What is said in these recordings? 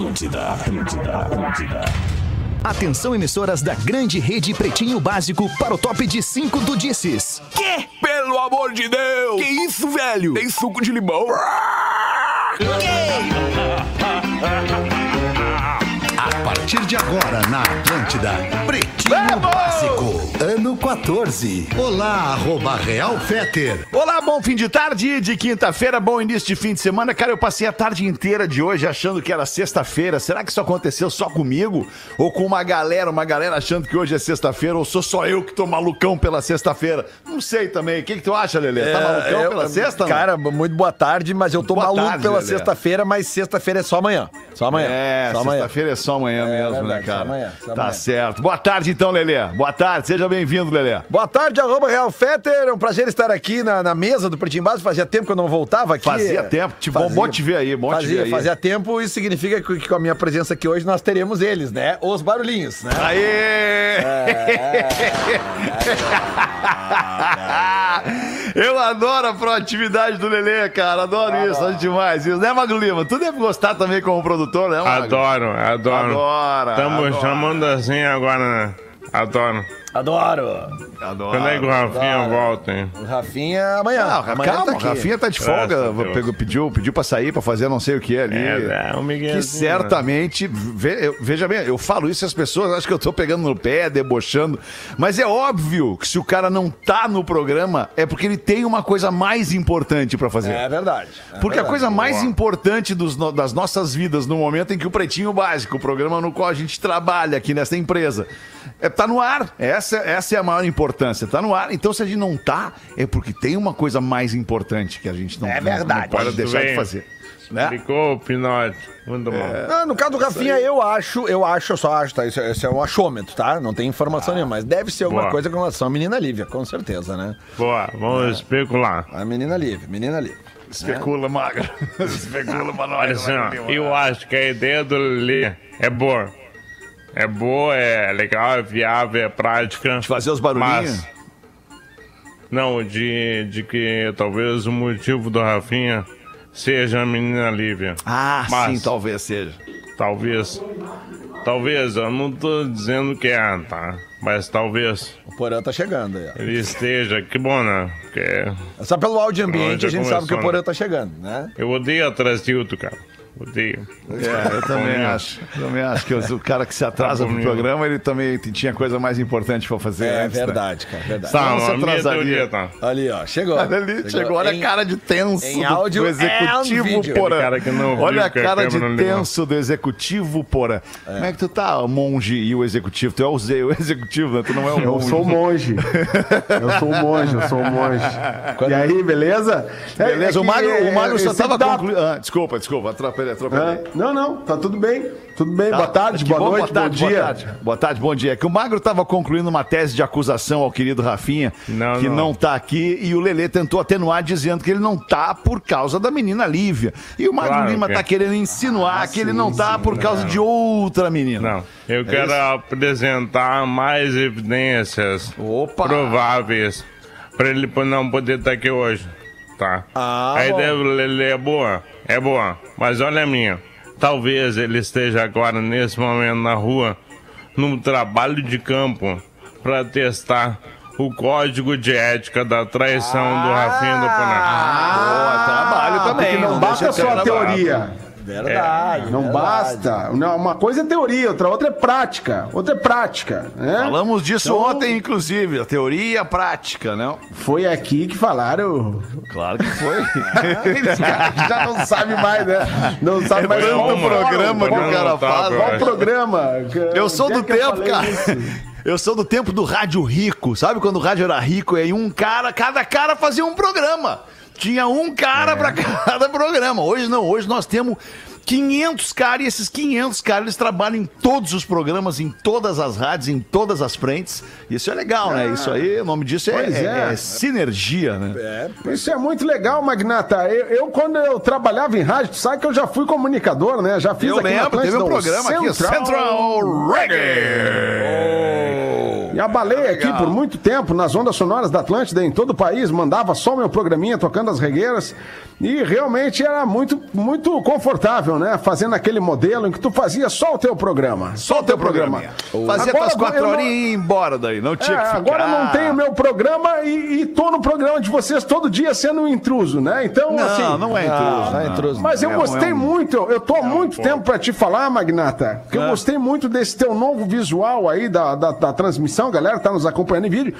Atlântida, Atlântida, Atlântida. Atenção, emissoras da grande rede Pretinho Básico para o top de 5 do Disses. Que? Pelo amor de Deus! Que isso, velho? Tem suco de limão? A partir de agora na Atlântida, Pretinho Básico, ano 14. Olá, arroba Real Feter. Olá, bom fim de tarde de quinta-feira, bom início de fim de semana. Cara, eu passei a tarde inteira de hoje achando que era sexta-feira. Será que isso aconteceu só comigo? Ou com uma galera, uma galera achando que hoje é sexta-feira? Ou sou só eu que tô malucão pela sexta-feira? Não sei também. O que, que tu acha, Lelê? Tá malucão É, eu- pela sexta? não? Cara, muito boa tarde, mas eu tô Boa maluco tarde, pela sexta-feira, mas sexta-feira é só amanhã. Só amanhã. É, só amanhã. sexta-feira é só amanhã É mesmo, né, verdade, cara? só amanhã, só Tá amanhã. certo. Boa tarde, então, Lelê. Boa tarde, seja bem-vindo, Lelê. Boa tarde, arroba Real Fetter. É um prazer estar aqui na, na mesa do Pretinho Básico. Fazia tempo que eu não voltava aqui. Fazia tempo. Te- bom- bom te ver aí, bom te fazia, ver aí. Fazia tempo, isso significa que, que com a minha presença aqui hoje nós teremos eles, né? Os barulhinhos, né? Aê! Eu adoro a proatividade do Lelê, cara. Adoro isso, acho demais isso. Né, Magro Lima? Tu deve gostar também como produtor, né, Magro? Adoro, adoro. Adora, Estamos chamando assim agora, né? Adoro. Adoro. Adoro. Quando é que o Rafinha adoro. volta, hein? O Rafinha amanhã. Ah, amanhã calma, tá o aqui. Rafinha tá de folga. A. Pegou, pediu, pediu pra sair, pra fazer não sei o que ali. É, é um miguezinho, que certamente, ve- eu- veja bem, eu falo isso e as pessoas acham que eu tô pegando no pé, debochando, mas é óbvio que se o cara não tá no programa, é porque ele tem uma coisa mais importante pra fazer. É verdade. é Porque a verdade. coisa mais Boa. importante dos no- das nossas vidas no momento em que o Pretinho Básico, o programa no qual a gente trabalha aqui nessa empresa, é, tá no ar. Essa, essa é a maior importância. Tá no ar. Então, se a gente não tá, é porque tem uma coisa mais importante que a gente não, É verdade. não pode deixar de fazer. Né? Ficou o Pinote. Muito bom. Não, no caso do Rafinha, eu acho, eu acho, eu só acho, tá? Isso, é- isso é um achômetro, tá? Não tem informação nenhuma, mas deve ser alguma Boa. coisa com relação à menina Lívia, com certeza, né? Boa, vamos especular. A menina Lívia, menina Lívia. Especula, magra. Especula nós. Olha assim, ó, eu acho que a ideia do Lelê é boa. É boa, é legal, é viável, é prática. De fazer os barulhinhos. Mas, não, de, de que talvez o motivo do Rafinha seja a menina Lívia. Ah, Mas- sim, talvez seja. Talvez. Talvez, eu não tô dizendo que é, tá? Mas talvez O Porã tá chegando aí, ó. ele esteja. Que bom, né? Porque Só pelo áudio ambiente a gente sabe que o começou, Porã né? tá chegando, né? eu odeio atrasilto, cara. Odeio. É, eu também acho. Também acho que o cara que se atrasa pro programa, ele também tinha coisa mais importante pra fazer É antes, né? verdade, cara, verdade. Tá, Não se atrasaria. teoria, tá? Ali, ó, chegou. Olha ali, chegou, olha Em- a cara de tenso em do- áudio do and executivo. Porã. Cara que não olha a que a cara de tenso do executivo Porã. Como é que tu tá, monge e o executivo? Tu é o, Zé, o executivo, né? Tu não é o Eu monge. sou monge. Eu sou monge, eu sou monge. E aí, beleza? É- Beleza, é o que, Magro, o é, Magro só tava concluindo. Ah, desculpa, desculpa, atrapalhei, atrapalhei. É, Não, não, tá tudo bem. Tudo bem. boa tarde, boa bom, noite, boa tarde, bom dia. Boa tarde. boa tarde, bom dia. É Que o Magro estava concluindo uma tese de acusação ao querido Rafinha, Não, que não. não. tá aqui, e o Lelê tentou atenuar dizendo que ele não tá por causa da menina Lívia. E o Magro Claro Lima que- tá querendo insinuar que ele não tá por causa de outra menina. Não, eu quero apresentar mais evidências Opa! prováveis para ele não poder estar aqui hoje, tá? Ah, a ideia do Lele é boa, é boa, mas olha a minha. Talvez ele esteja agora, nesse momento, na rua, num trabalho de campo para testar o código de ética da traição do Rafinha do Paná. Boa, trabalho também. Porque não deixa basta só a trabalho. Verdade. Não verdade. basta. Não, uma coisa é teoria, outra, outra é prática. Outra é prática. Né? Falamos disso Então- ontem, inclusive, a teoria e a prática, né? Foi aqui que falaram. Claro que foi. Cara já não sabe mais, né? Não sabe mais tanto qual programa que o cara faz. eu Qual programa? Eu sou é do eu tempo, cara. isso? Eu sou do tempo do rádio rico. Sabe quando o rádio era rico e aí um cara, cada cara fazia um programa. Tinha um cara pra cada programa. Hoje não, hoje nós temos 500 caras e esses 500 caras eles trabalham em todos os programas, em todas as rádios, em todas as frentes. Isso é legal, né? Isso aí, o nome disso é, é- é. é sinergia, né? Isso é muito legal, Magnata. Eu, eu, quando eu trabalhava em rádio, tu sabe que eu já fui comunicador, né? Já fiz Eu aqui na lembro, teve um programa aqui, o Central Reggae. E abalei aqui por muito tempo nas ondas sonoras da Atlântida em todo o país, mandava só meu programinha tocando as regueiras. E realmente era muito, muito confortável, né? Fazendo aquele modelo em que tu fazia só o teu programa. Só o teu programa. Fazia Agora tuas quatro eu não- e ia embora daí. Não tinha É, que ficar. agora não tenho meu programa e, e tô no programa de vocês todo dia sendo um intruso, né? Então, Não, assim. não é intruso. Não é intruso. Mas eu É gostei é um- muito, eu, eu tô há muito tempo pra te falar, Magnata, que eu gostei muito desse teu novo visual aí da, da, da transmissão, galera que tá nos acompanhando em vídeo,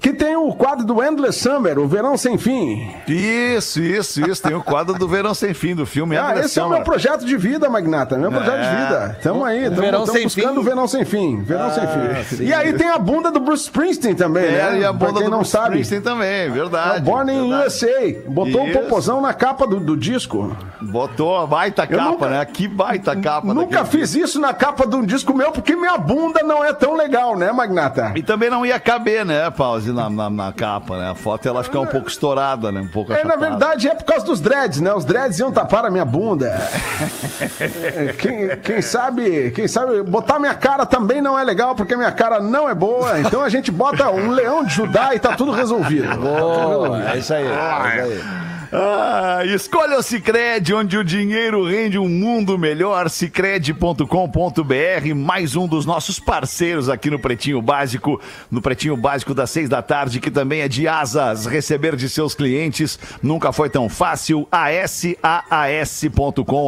que tem o quadro do Endless Summer, o Verão Sem Fim. Isso, isso, isso. Tem o quadro do Verão Sem Fim do filme. Ah, Endless esse é o Summer. meu projeto de vida, Magnata, meu projeto de vida. Tamo aí, tamo, Verão tamo Sem buscando Fim? o Verão Sem Fim, Verão Sem Fim. E aí tem a bunda do Bruce Springsteen também, É, né? e a Pra bunda quem do não Bruce sabe. Springsteen também, verdade. É Born in verdade. USA. Botou o Isso. popozão na capa do, do disco. Botou a baita Eu capa, nunca- né? Que baita capa. Nunca fiz isso na capa de um disco meu, porque minha bunda não é tão legal, né, Magnata? E também não ia caber, né, Pause, na, na, na capa, né? A foto ela ficar um pouco estourada, né? Um pouco É, na verdade, é por causa dos dreads, né? Os dreads iam tapar a minha bunda. Quem, quem sabe, quem sabe, botar minha cara também não é legal, porque minha cara não é boa. Então a gente bota um leão de Judá e tá tudo resolvido. Boa, é isso aí. É isso aí. Ah, escolha o Cicred, onde o dinheiro rende um mundo melhor. Cicred.com.br, mais um dos nossos parceiros aqui no Pretinho Básico, no Pretinho Básico das seis da tarde, que também é de asas. Receber de seus clientes nunca foi tão fácil. ASAAS.com,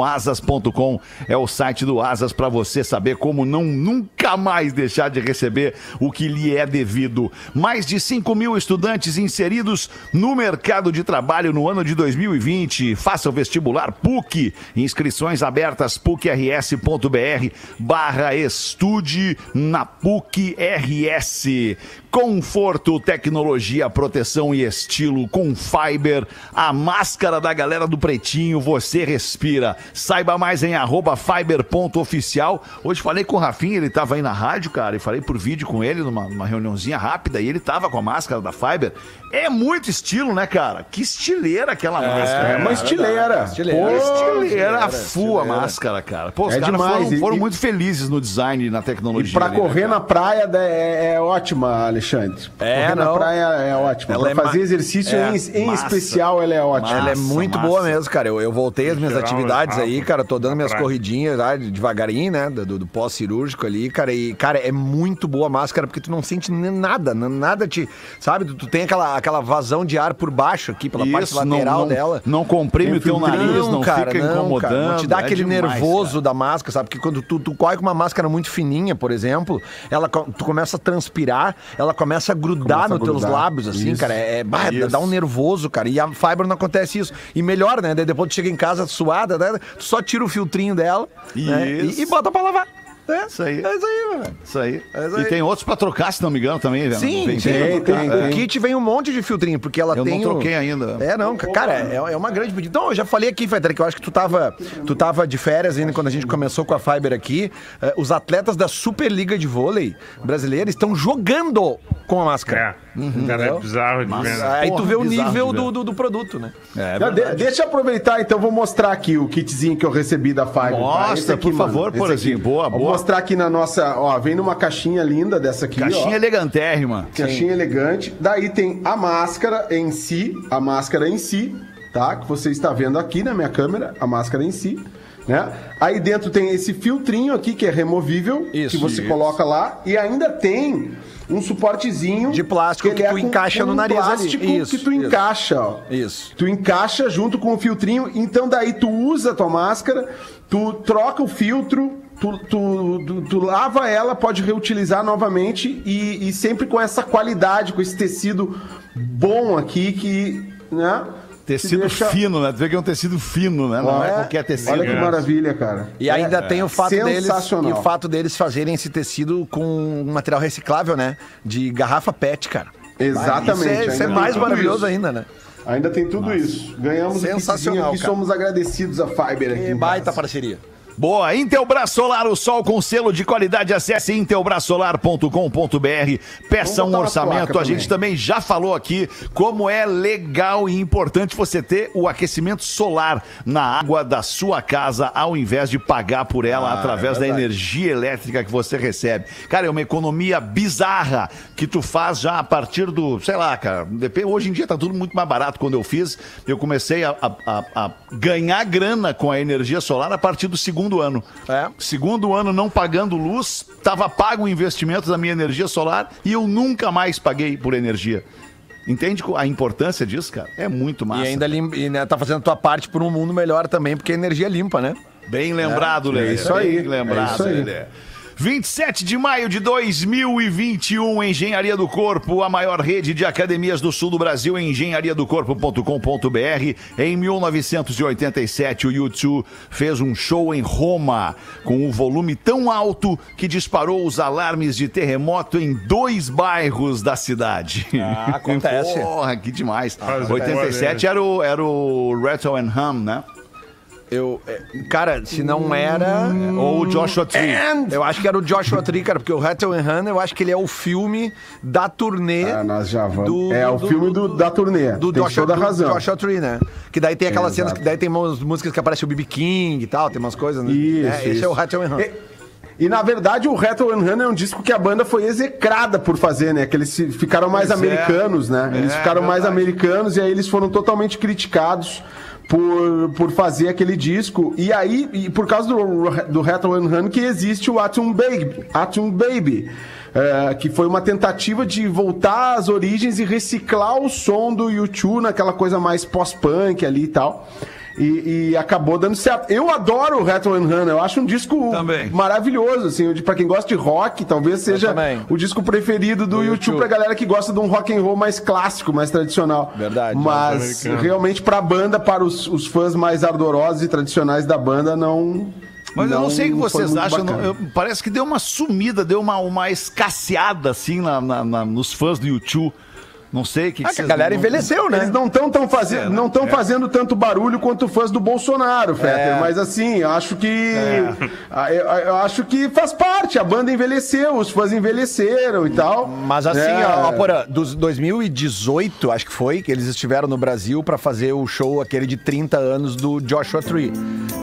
asas.com é o site do Asas para você saber como não nunca mais deixar de receber o que lhe é devido. Mais de 5 mil estudantes inseridos no mercado de trabalho no ano de 2020. Faça o vestibular PUC. Inscrições abertas pucrs.br barra estude na PUC RS. Conforto, tecnologia, proteção e estilo com Fiber, a máscara da galera do Pretinho, você respira. Saiba mais em arroba fiber.oficial. Hoje falei com o Rafinha, ele tava aí na rádio, cara, e falei por vídeo com ele numa, numa reuniãozinha rápida, e ele tava com a máscara da Fiber. É muito estilo, né, cara? Que estileira aquela máscara. É uma estileira. Estileira. Pô, Estileira full a máscara, cara. Pô, os É caras demais. foram, E- foram e- muito felizes no design e na E tecnologia. pra ali, né, correr cara? na praia da- é, é ótima, Alexandre. É, correr na não. praia é ótima. Ela pra é fazer ma- exercício é, em, em massa. especial, ela é ótima. Ela é muito massa. boa mesmo, cara. Eu, eu voltei às minhas Geral, atividades aí, cara. Tô dando na minhas praia. corridinhas lá, devagarinho, né? Do, do pós-cirúrgico ali, cara. E, cara, é muito boa a máscara, porque tu não sente nem nada, nada te. Sabe? Tu, tu tem aquela, aquela vazão de ar por baixo aqui, pela parte Isso, não, lateral não, dela. não comprime o teu nariz, não, cara, fica não, incomodando. cara, não te dá é aquele demais, nervoso cara. da máscara, sabe? Porque quando tu, tu corre com uma máscara muito fininha, por exemplo, ela, tu começa a transpirar, ela começa a grudar Começa nos teus lábios, assim, Isso. cara. É, bah, Isso. dá um nervoso, cara. E a Fiber não acontece isso. E melhor, né? Daí depois tu chega em casa suada, né? Tu só tira o filtrinho dela né? E, e bota pra lavar. É, Isso aí. É isso aí, velho. Isso aí. É isso E aí. tem outros pra trocar, se não me engano, também. velho. Sim, Vem- sim. tem, tem, o tem. kit vem um monte de filtrinho, porque ela Eu tem. não o- troquei ainda. É, não, cara, é, é uma grande pedida. Então, eu já falei aqui, Fetter, que eu acho que tu tava, tu tava de férias ainda quando a gente começou com a Fiber aqui. Eh, os atletas da Superliga de Vôlei brasileira estão jogando com a máscara. É, cara, é bizarro de ver, né? Aí tu Porra, vê o nível do, do, do produto, né? É, Já de- deixa eu aproveitar, então, vou mostrar aqui o kitzinho que eu recebi da tá? Mostra, aqui, por favor, esse Porazinho. aqui. Boa, Vou boa. mostrar aqui na nossa, ó, vem numa caixinha linda dessa aqui, Caixinha ó. elegantérrima. Caixinha elegante. Daí tem a máscara em si, a máscara em si, tá? Que você está vendo aqui na minha câmera, a máscara em si. Né? Aí dentro tem esse filtrinho aqui que é removível, Isso, que você isso. coloca lá e ainda tem um suportezinho De plástico que ele é tu encaixa no nariz ali. plástico Isso, que tu isso. encaixa, ó. Isso. Tu encaixa junto com o filtrinho, então daí tu usa a tua máscara, tu troca o filtro, tu, tu, tu, tu lava ela, pode reutilizar novamente e, e sempre com essa qualidade, com esse tecido bom aqui que, né? Tecido te deixa- fino, né? Tu vê que é um tecido fino, né? Não é, É, qualquer tecido. Olha que É. maravilha, cara. E ainda tem o fato deles e o fato deles fazerem esse tecido com um material reciclável, né? De garrafa PET, cara. Exatamente. Isso é, isso é mais maravilhoso isso. ainda, né? Ainda tem tudo isso. Ganhamos Sensacional, aqui, cara. somos agradecidos a Fiber aqui. Que baita parceria. Boa, Intelbras Solar, o sol com selo de qualidade. Acesse intelbrasolar.com.br. Peça um orçamento. A gente também já falou aqui como é legal e importante você ter o aquecimento solar na água da sua casa ao invés de pagar por ela Ah, através é da energia elétrica que você recebe. Cara, é uma economia bizarra que tu faz já a partir do, sei lá, cara. Hoje em dia tá tudo muito mais barato. Quando eu fiz, eu comecei a- a- a ganhar grana com a energia solar a partir do segundo ano. É. Segundo ano não pagando luz, tava pago o investimento da minha energia solar e eu nunca mais paguei por energia. Entende a importância disso, cara? É muito massa. E ainda lim- e, né, tá fazendo a tua parte por um mundo melhor também, porque a energia é limpa, né? Bem lembrado, Lelê. é isso aí, Bem lembrado, é isso aí. Lelê. 27 de maio de 2021, Engenharia do Corpo, a maior rede de academias do sul do Brasil, engenhariadocorpo.com.br. Em 1987, o YouTube fez um show em Roma, com o volume tão alto que disparou os alarmes de terremoto em dois bairros da cidade. Ah, acontece. Porra, que demais. Faz 87 era o, era o Rattle and Hum, né? Eu, é, cara, se não era. Ou o Joshua Tree. Eu acho que era o Joshua Tree, cara, porque o Rattle and Hannah, eu acho que ele é o filme da turnê. Ah, nós já vamos. Do- é o do- filme do- da turnê. Do tem Joshua, toda do razão. Joshua Tree, né? Que daí tem aquelas É, cenas, que daí tem umas músicas que aparece o BB King e tal, tem umas coisas, né? Isso, É, Esse isso. é o Rattle and Hannah. E, e, na verdade o Rattle and Hannah é um disco que a banda foi execrada por fazer, né? Que eles ficaram mais Pois é. americanos, né? Eles É, ficaram mais verdade. americanos e aí eles foram totalmente criticados por, por fazer aquele disco. E aí, e por causa do, do Rattle and Hannah que existe o Atom Baby. Atom Baby. é, que foi uma tentativa de voltar às origens e reciclar o som do YouTube naquela coisa mais pós-punk ali e tal. E, e acabou dando certo. Eu adoro o Rattle and Hannah, eu acho um disco Também. maravilhoso, assim, pra quem gosta de rock, talvez seja o disco preferido do, YouTube, YouTube. pra galera que gosta de um rock and roll mais clássico, mais tradicional. Verdade. Mas Norte-americano. realmente pra banda, para os, os fãs mais ardorosos e tradicionais da banda, não. Mas eu não sei o que vocês acham. não- eu- parece que deu uma sumida, deu uma, uma escasseada assim na, na- na- nos fãs do YouTube. Não sei o que, Ah, que a galera não- envelheceu, né? Eles não estão tão fazendo, É, não tão fazendo tanto barulho quanto fãs do Bolsonaro, Fetter. É. Mas assim, eu acho que. É. Eu, eu acho que faz parte. A banda envelheceu, os fãs envelheceram e tal. Mas assim, É. ó, Porã, dos 2018, acho que foi, que eles estiveram no Brasil pra fazer o show aquele de 30 anos do Joshua Tree,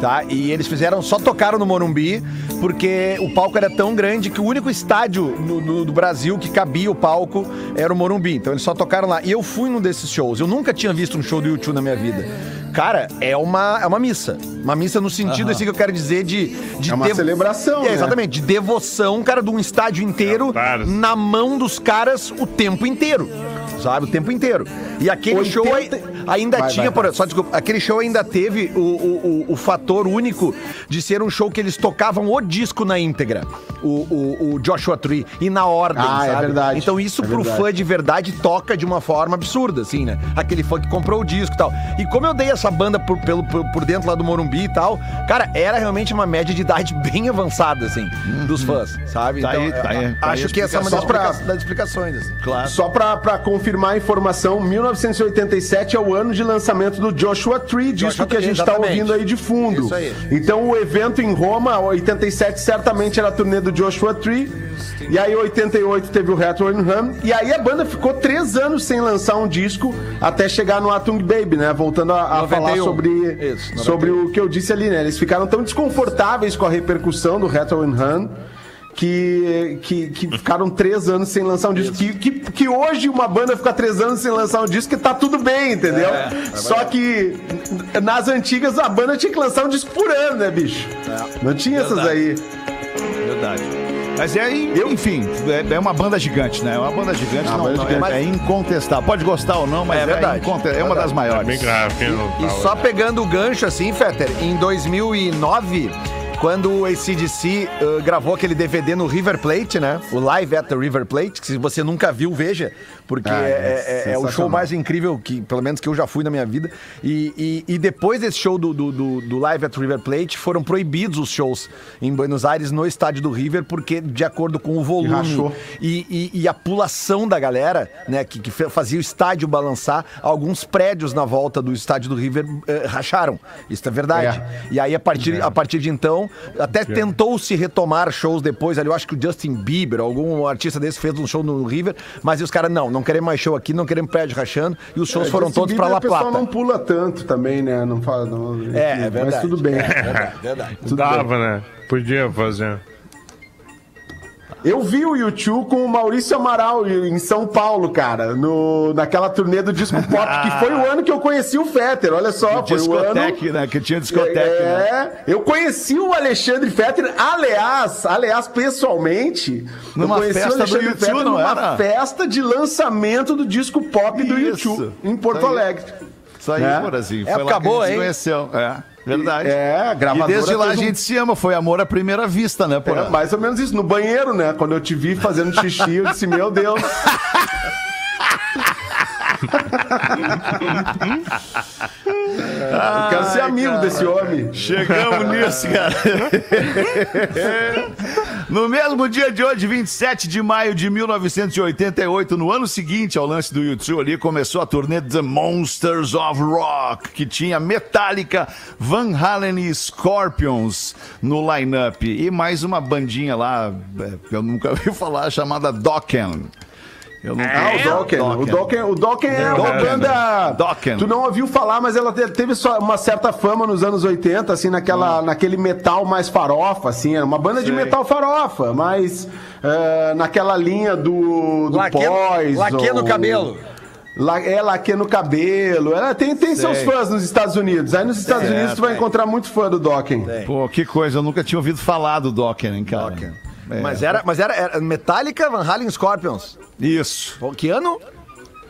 tá? E eles fizeram, só tocaram no Morumbi, porque o palco era tão grande que o único estádio no, no- do Brasil que cabia o palco era o Morumbi. Então eles só tocaram lá. E eu fui num desses shows. Eu nunca tinha visto um show do YouTube na minha vida. Cara, é uma, é uma missa. Uma missa no sentido assim que eu quero dizer de. de É uma celebração, É, né? exatamente, de devoção, cara, de um estádio inteiro Caros. na mão dos caras o tempo inteiro. Sabe? O tempo inteiro. E aquele 80 show ai- ainda Vai, tinha, vai, vai. só desculpa, aquele show ainda teve o, o, o, o fator único de ser um show que eles tocavam o disco na íntegra. O, o, Joshua Tree. E na ordem, Ah, é sabe? verdade. Então isso É pro verdade. fã de verdade toca de uma forma absurda, assim, né? Aquele fã que comprou o disco e tal. E como eu dei essa banda por, pelo, por, por dentro lá do Morumbi e tal, cara, era realmente uma média de idade bem avançada, assim, dos fãs, sabe? Tá aí, tá aí, tá aí acho a que essa é uma das, das explicações, assim. Claro. Só pra, pra confirmar a informação, 1987 é o ano de lançamento do Joshua Tree, disco Joshua que a gente tá exatamente. ouvindo aí de fundo. Aí. Então o evento em Roma, 87 certamente era a turnê do Joshua Tree. E aí 88 teve o Retro and Hum. E aí a banda ficou três anos sem lançar um disco até chegar no Atung Baby, né? Voltando a, a 91. falar sobre, Isso, 91. sobre o que eu disse ali, né? Eles ficaram tão desconfortáveis com a repercussão do Retro Hum que, que, que ficaram três anos sem lançar um disco. Que, que, que hoje uma banda fica três anos sem lançar um disco que tá tudo bem, entendeu? Só que nas antigas a banda tinha que lançar um disco por ano, né, bicho? Não tinha essas aí. Verdade. Mas é, enfim, é, é uma banda gigante, né? É uma banda gigante, Uma não, banda não, gigante. é, é incontestável. Pode gostar ou não, mas É é, verdade. inconte- é uma das É maiores. bem garrafinha no E tal, só pegando o gancho assim, Fetter, em 2009, quando o ACDC uh, gravou aquele DVD no River Plate, né? O Live at the River Plate, que se você nunca viu, veja, porque Ah, é, é é- é o show mais incrível que, pelo menos que eu já fui na minha vida. E, e- e depois desse show do, do, do- do Live at the River Plate, foram proibidos os shows em Buenos Aires no estádio do River, porque de acordo com o volume e, e- e a pulação da galera, né, que, que fazia o estádio balançar, alguns prédios na volta do estádio do River eh, racharam. Isso é verdade. É. E aí, a partir, a partir de então, até tentou se retomar shows depois ali. Eu acho que o Justin Bieber, algum artista desse, fez um show no River, mas os caras, não, não queremos mais show aqui, não queremos prédio rachando. E os shows É, foram Justin todos pra Bieber, La O pessoal Plata. não pula tanto também, né? Não fala. Não, enfim, É, é verdade. Mas tudo bem. Verdade, verdade. Tudo bem. Dava, né? Podia fazer. Eu vi o YouTube com o Maurício Amaral em São Paulo, cara, no, naquela turnê do Disco Pop, que foi o ano que eu conheci o Fetter. Olha só, foi o ano. Discoteque, né? Que tinha discoteque, né? É, eu conheci o Alexandre Fetter, aliás, aliás, pessoalmente, Numa eu conheci festa o Alexandre do YouTube, Fetter numa era? festa de lançamento do disco pop do Isso. YouTube, em Porto. Alegre. Isso aí, É. Porazinho. Época Foi lá que boa, a gente hein? conheceu. É, verdade. É, a E gravadora desde lá a um- gente se ama. Foi amor à primeira vista, né, Porã? É, mais ou menos isso, no banheiro, né? Quando eu te vi fazendo xixi, eu disse, meu Deus. eu quero ser amigo desse homem. Chegamos nisso, cara. no mesmo dia de hoje, 27 de maio de 1988, no ano seguinte ao lance do YouTube ali, começou a turnê The Monsters of Rock, que tinha Metallica, Van Halen e Scorpions no line-up. E mais uma bandinha lá, é, que eu nunca ouvi falar, chamada Dokken. Eu nunca Ah, o Dokken. O Dokken, o Dokken é uma banda. Dokken. Tu não ouviu falar, mas ela te- teve só uma certa fama nos anos 80, assim, naquela, naquele metal mais farofa, assim. Era uma banda de metal farofa, mas eh, naquela linha do, do Laque, Poison. laque no cabelo. La, é laque no cabelo. Ela tem, tem seus fãs nos Estados Unidos. Aí nos Estados Certo. Unidos tu vai encontrar muito fã do Dokken. Pô, que coisa, eu nunca tinha ouvido falar do Dokken, hein, cara. Dokken. É. Mas, era, mas era, era Metallica, Van Halen, Scorpions. Isso. Pô, Que ano?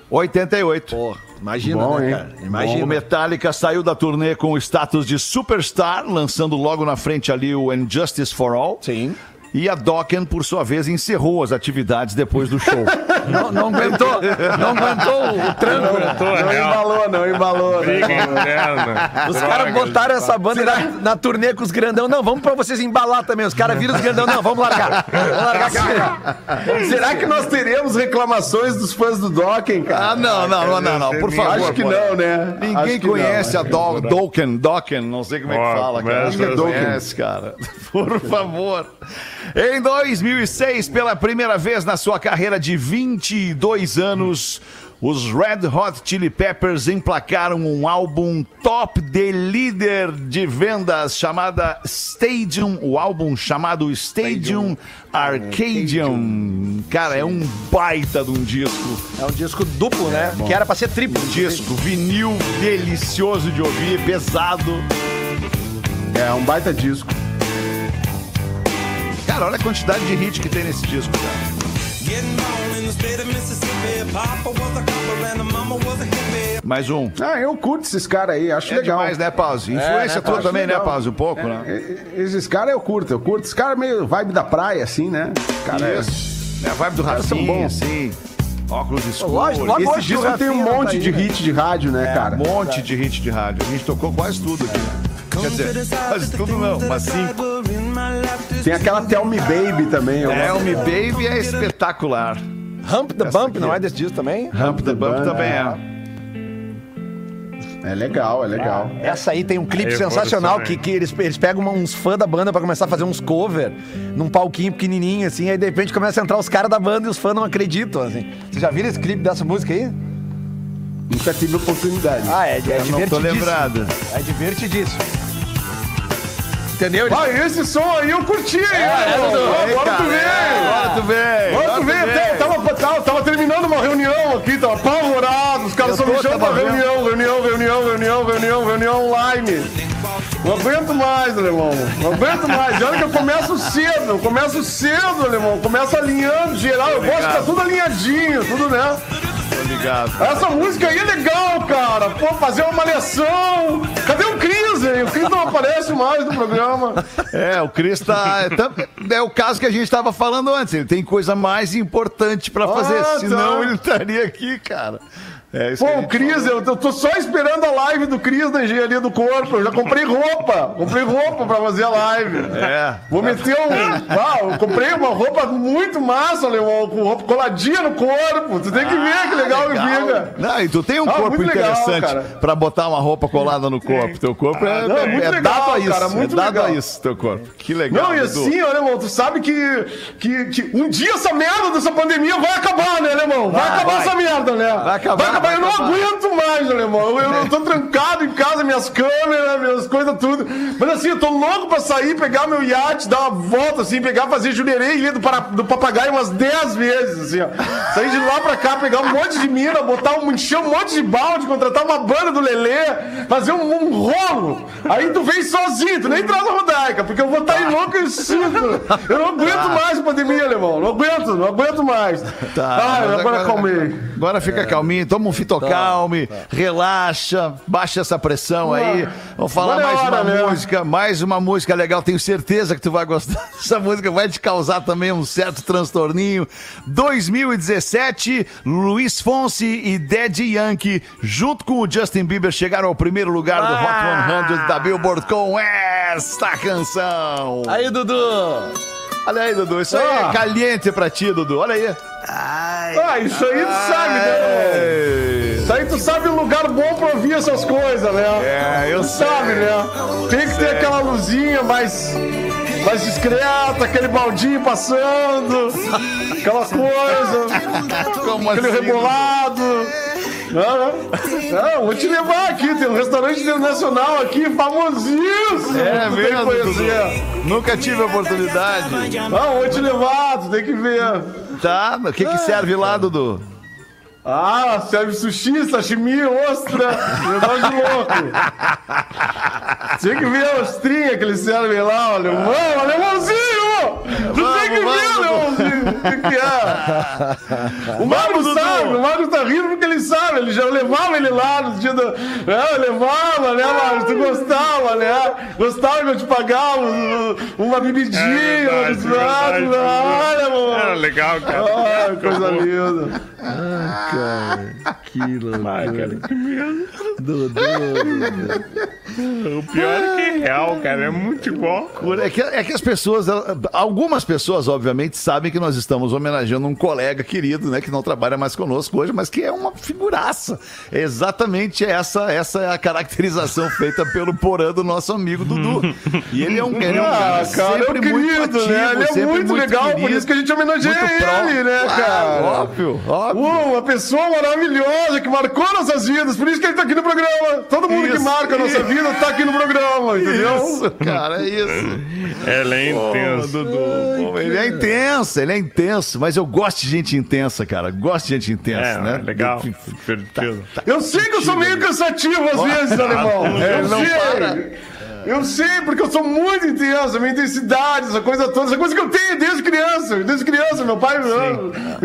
88. Pô, imagina, Bom, né, hein? cara? O Imagina. Metallica saiu da turnê com o status de superstar, lançando logo na frente ali o Injustice for All. Sim. E a Dokken, por sua vez, encerrou as atividades depois do show. Não, não aguentou, não aguentou o tranco. Tô Não real. embalou, não embalou. né? Briga interna. Os caras botaram essa banda na, na turnê com os grandão. Não, vamos pra vocês embalar também. Os caras viram os grandão. Não, vamos largar. Vamos largar. Será que nós teremos reclamações dos fãs do Dokken, cara? ah, não, não, não, não, não, por favor. Acho que pô. não, né? Ninguém conhece não. a Do Dokken, Dokken, não sei como é que fala, cara. Ninguém assim. conhece, cara. Por favor. Em 2006, pela primeira vez na sua carreira de 22 anos, os Red Hot Chili Peppers emplacaram um álbum top de líder de vendas chamada Stadium, o álbum chamado Stadium Arcadium. Cara, é um baita de um disco. É um disco duplo, né? Que era pra ser triplo. Disco vinil delicioso de ouvir, pesado. É um baita disco. Cara, olha a quantidade de hit que tem nesse disco, cara. Mais um. Ah, eu curto esses caras aí, acho É legal. demais, né, Pause? Influência né, tua também, né, legal. Pause? Um pouco, né? É, Esses caras eu curto, eu curto. Esses caras meio vibe da praia, assim, né? Cara, é- Isso. É a vibe do Rafinha, bons. assim. Óculos escuros. lógico, logo Esse hoje disco tem um Rafinha monte tá aí, de né? hit de rádio, né, cara? Um monte de hit de rádio. A gente tocou quase tudo aqui. Quer dizer, quase tudo não, mas cinco. Tem aquela Tell Me Baby também. É, gosto. Me Baby é espetacular. Hump the Bump, não é desse disco também? Ramp the Bump Band, também é. É legal, é legal. Essa aí tem um clipe Aí, sensacional que, que eles, eles pegam uma- uns fãs da banda pra começar a fazer uns cover num palquinho pequenininho, assim, aí de repente começa a entrar os caras da banda e os fãs não acreditam, assim. Vocês já viram esse clipe dessa música aí? Nunca tive oportunidade. Ah, é, é Eu não tô divertidíssimo. lembrado. É divertidíssimo. Entendeu? Ah, esse som aí eu curti, hein? é, Dudu. Agora tu vê! Agora tu vem. Agora tu vê, até, tava, tava, tava terminando uma reunião aqui, tava apavorado, os caras só me chamam pra reunião, reunião, reunião, reunião, reunião, reunião online. Não aguento mais, alemão. Não aguento mais. E olha que eu começo cedo, eu começo cedo, alemão. Começo alinhando geral, eu gosto de ficar tudo alinhadinho, tudo, né? Ligado. Essa música aí é legal, cara. Pô, fazer uma malhação. Cadê o Cris, hein? O Cris não aparece mais no programa. É, o Cris tá. É, tam- é o caso que a gente tava falando antes. Ele tem coisa mais importante pra fazer, Ah, senão tá. ele estaria aqui, cara. É Pô, o Cris, eu, eu tô só esperando a live do Cris da engenharia do corpo. Eu já comprei roupa. Comprei roupa pra fazer a live. É. Vou meter um. Uau, eu comprei uma roupa muito massa, Leão, com roupa coladinha no corpo. Tu tem que ver que legal, que fica. Não, e tu tem um Ah, corpo legal, interessante cara. pra botar uma roupa colada no corpo. Teu corpo é, não, é muito é legal, dado a isso. cara, muito é dado legal. a isso, teu corpo. Que legal. Não, e Dudu. assim, olha, irmão, tu sabe que, que, que um dia essa merda dessa pandemia vai acabar, né, alemão? Vai, Vai, acabar vai. essa merda, né? Vai acabar, vai eu não aguento mais, alemão. Eu, eu tô trancado em casa, minhas câmeras, minhas coisas, tudo. Mas assim, eu tô louco pra sair, pegar meu iate, dar uma volta, assim, pegar, fazer jurerê e do, para, do papagaio umas 10 vezes, assim, ó. Sair de lá pra cá, pegar um monte de mina, botar um, encher um monte de balde, contratar uma banda do Lelê, fazer um, um rolo. Aí tu vem sozinho, tu nem traz a rodaica, porque eu vou estar enlouquecido. Eu não aguento mais a pandemia, alemão. Não aguento, não aguento mais. Tá, Ai, mas agora acalmei. Agora fica calminho, toma um fitocalme, relaxa, baixa essa pressão aí. Vamos falar é mais uma música, mais uma música legal. Tenho certeza que tu vai gostar dessa música, vai te causar também um certo transtorninho. 2017, Luiz Fonsi e Daddy Yankee, junto com o Justin Bieber, chegaram ao primeiro lugar do Hot 100 da Billboard com esta canção. Aí, Dudu! Olha aí, Dudu, isso aí Ah. é caliente pra ti, Dudu. Olha aí. Ah, isso aí tu sabe, né, aí tu sabe um lugar bom pra ouvir essas coisas, né? É, eu Tu sabe, né? Tem que ter aquela luzinha mais, mais discreta, aquele baldinho passando, aquela coisa, Como aquele assim, rebolado. Não, não, vou te levar aqui, tem um restaurante internacional aqui, famosíssimo. É mesmo, conhecer. Dudu? Nunca tive a oportunidade. Não, vou te levar, tu tem que ver. Tá, o que que serve lá, Dudu? Ah, serve sushi, sashimi, ostra, negócio louco. Tinha que ver a ostrinha que eles servem lá, o alemão, alemãozinho! Tu tem que ver, vamos. alemãozinho, o que, que é? O Mário Dudu. sabe, o Mário tá rindo porque ele sabe, ele já levava ele lá no dia do... É, levava, né, Mário, tu gostava, né? Gostava que eu te pagava um- uma bebidinha, É um verdade, prato, verdade. olha, Era amor. legal, cara. Ai, coisa linda. Ai, cara, que medo. O pior é que é real, cara. É muito igual. É que, é que as pessoas, algumas pessoas, obviamente, sabem que nós estamos homenageando um colega querido, né, que não trabalha mais conosco hoje, mas que é uma figuraça. É exatamente essa, essa é a caracterização feita pelo Porã do nosso amigo Dudu. E ele é um, ele é um Ah, cara, é um sempre muito querido, ativo, né? Ele é sempre muito legal, por querido, isso que a gente homenageia muito ele, né, Claro, cara? Óbvio, óbvio. Pô, uma pessoa maravilhosa que marcou nossas vidas, por isso que ele tá aqui no programa. Todo mundo que Isso, marca a nossa vida tá aqui no programa, entendeu? Isso, cara, é isso. Ela é Pô, intensa. Dudu, pô, ele é intenso, ele é intenso, mas eu gosto de gente intensa, cara. Gosto de gente intensa, É, né? legal. Divertido. Eu sei que eu sou meio cansativo às vezes, alemão. É, Eu não sei. para. Eu sei, porque eu sou muito intenso, a minha intensidade, essa coisa toda, essa coisa que eu tenho desde criança. Desde criança, meu pai me,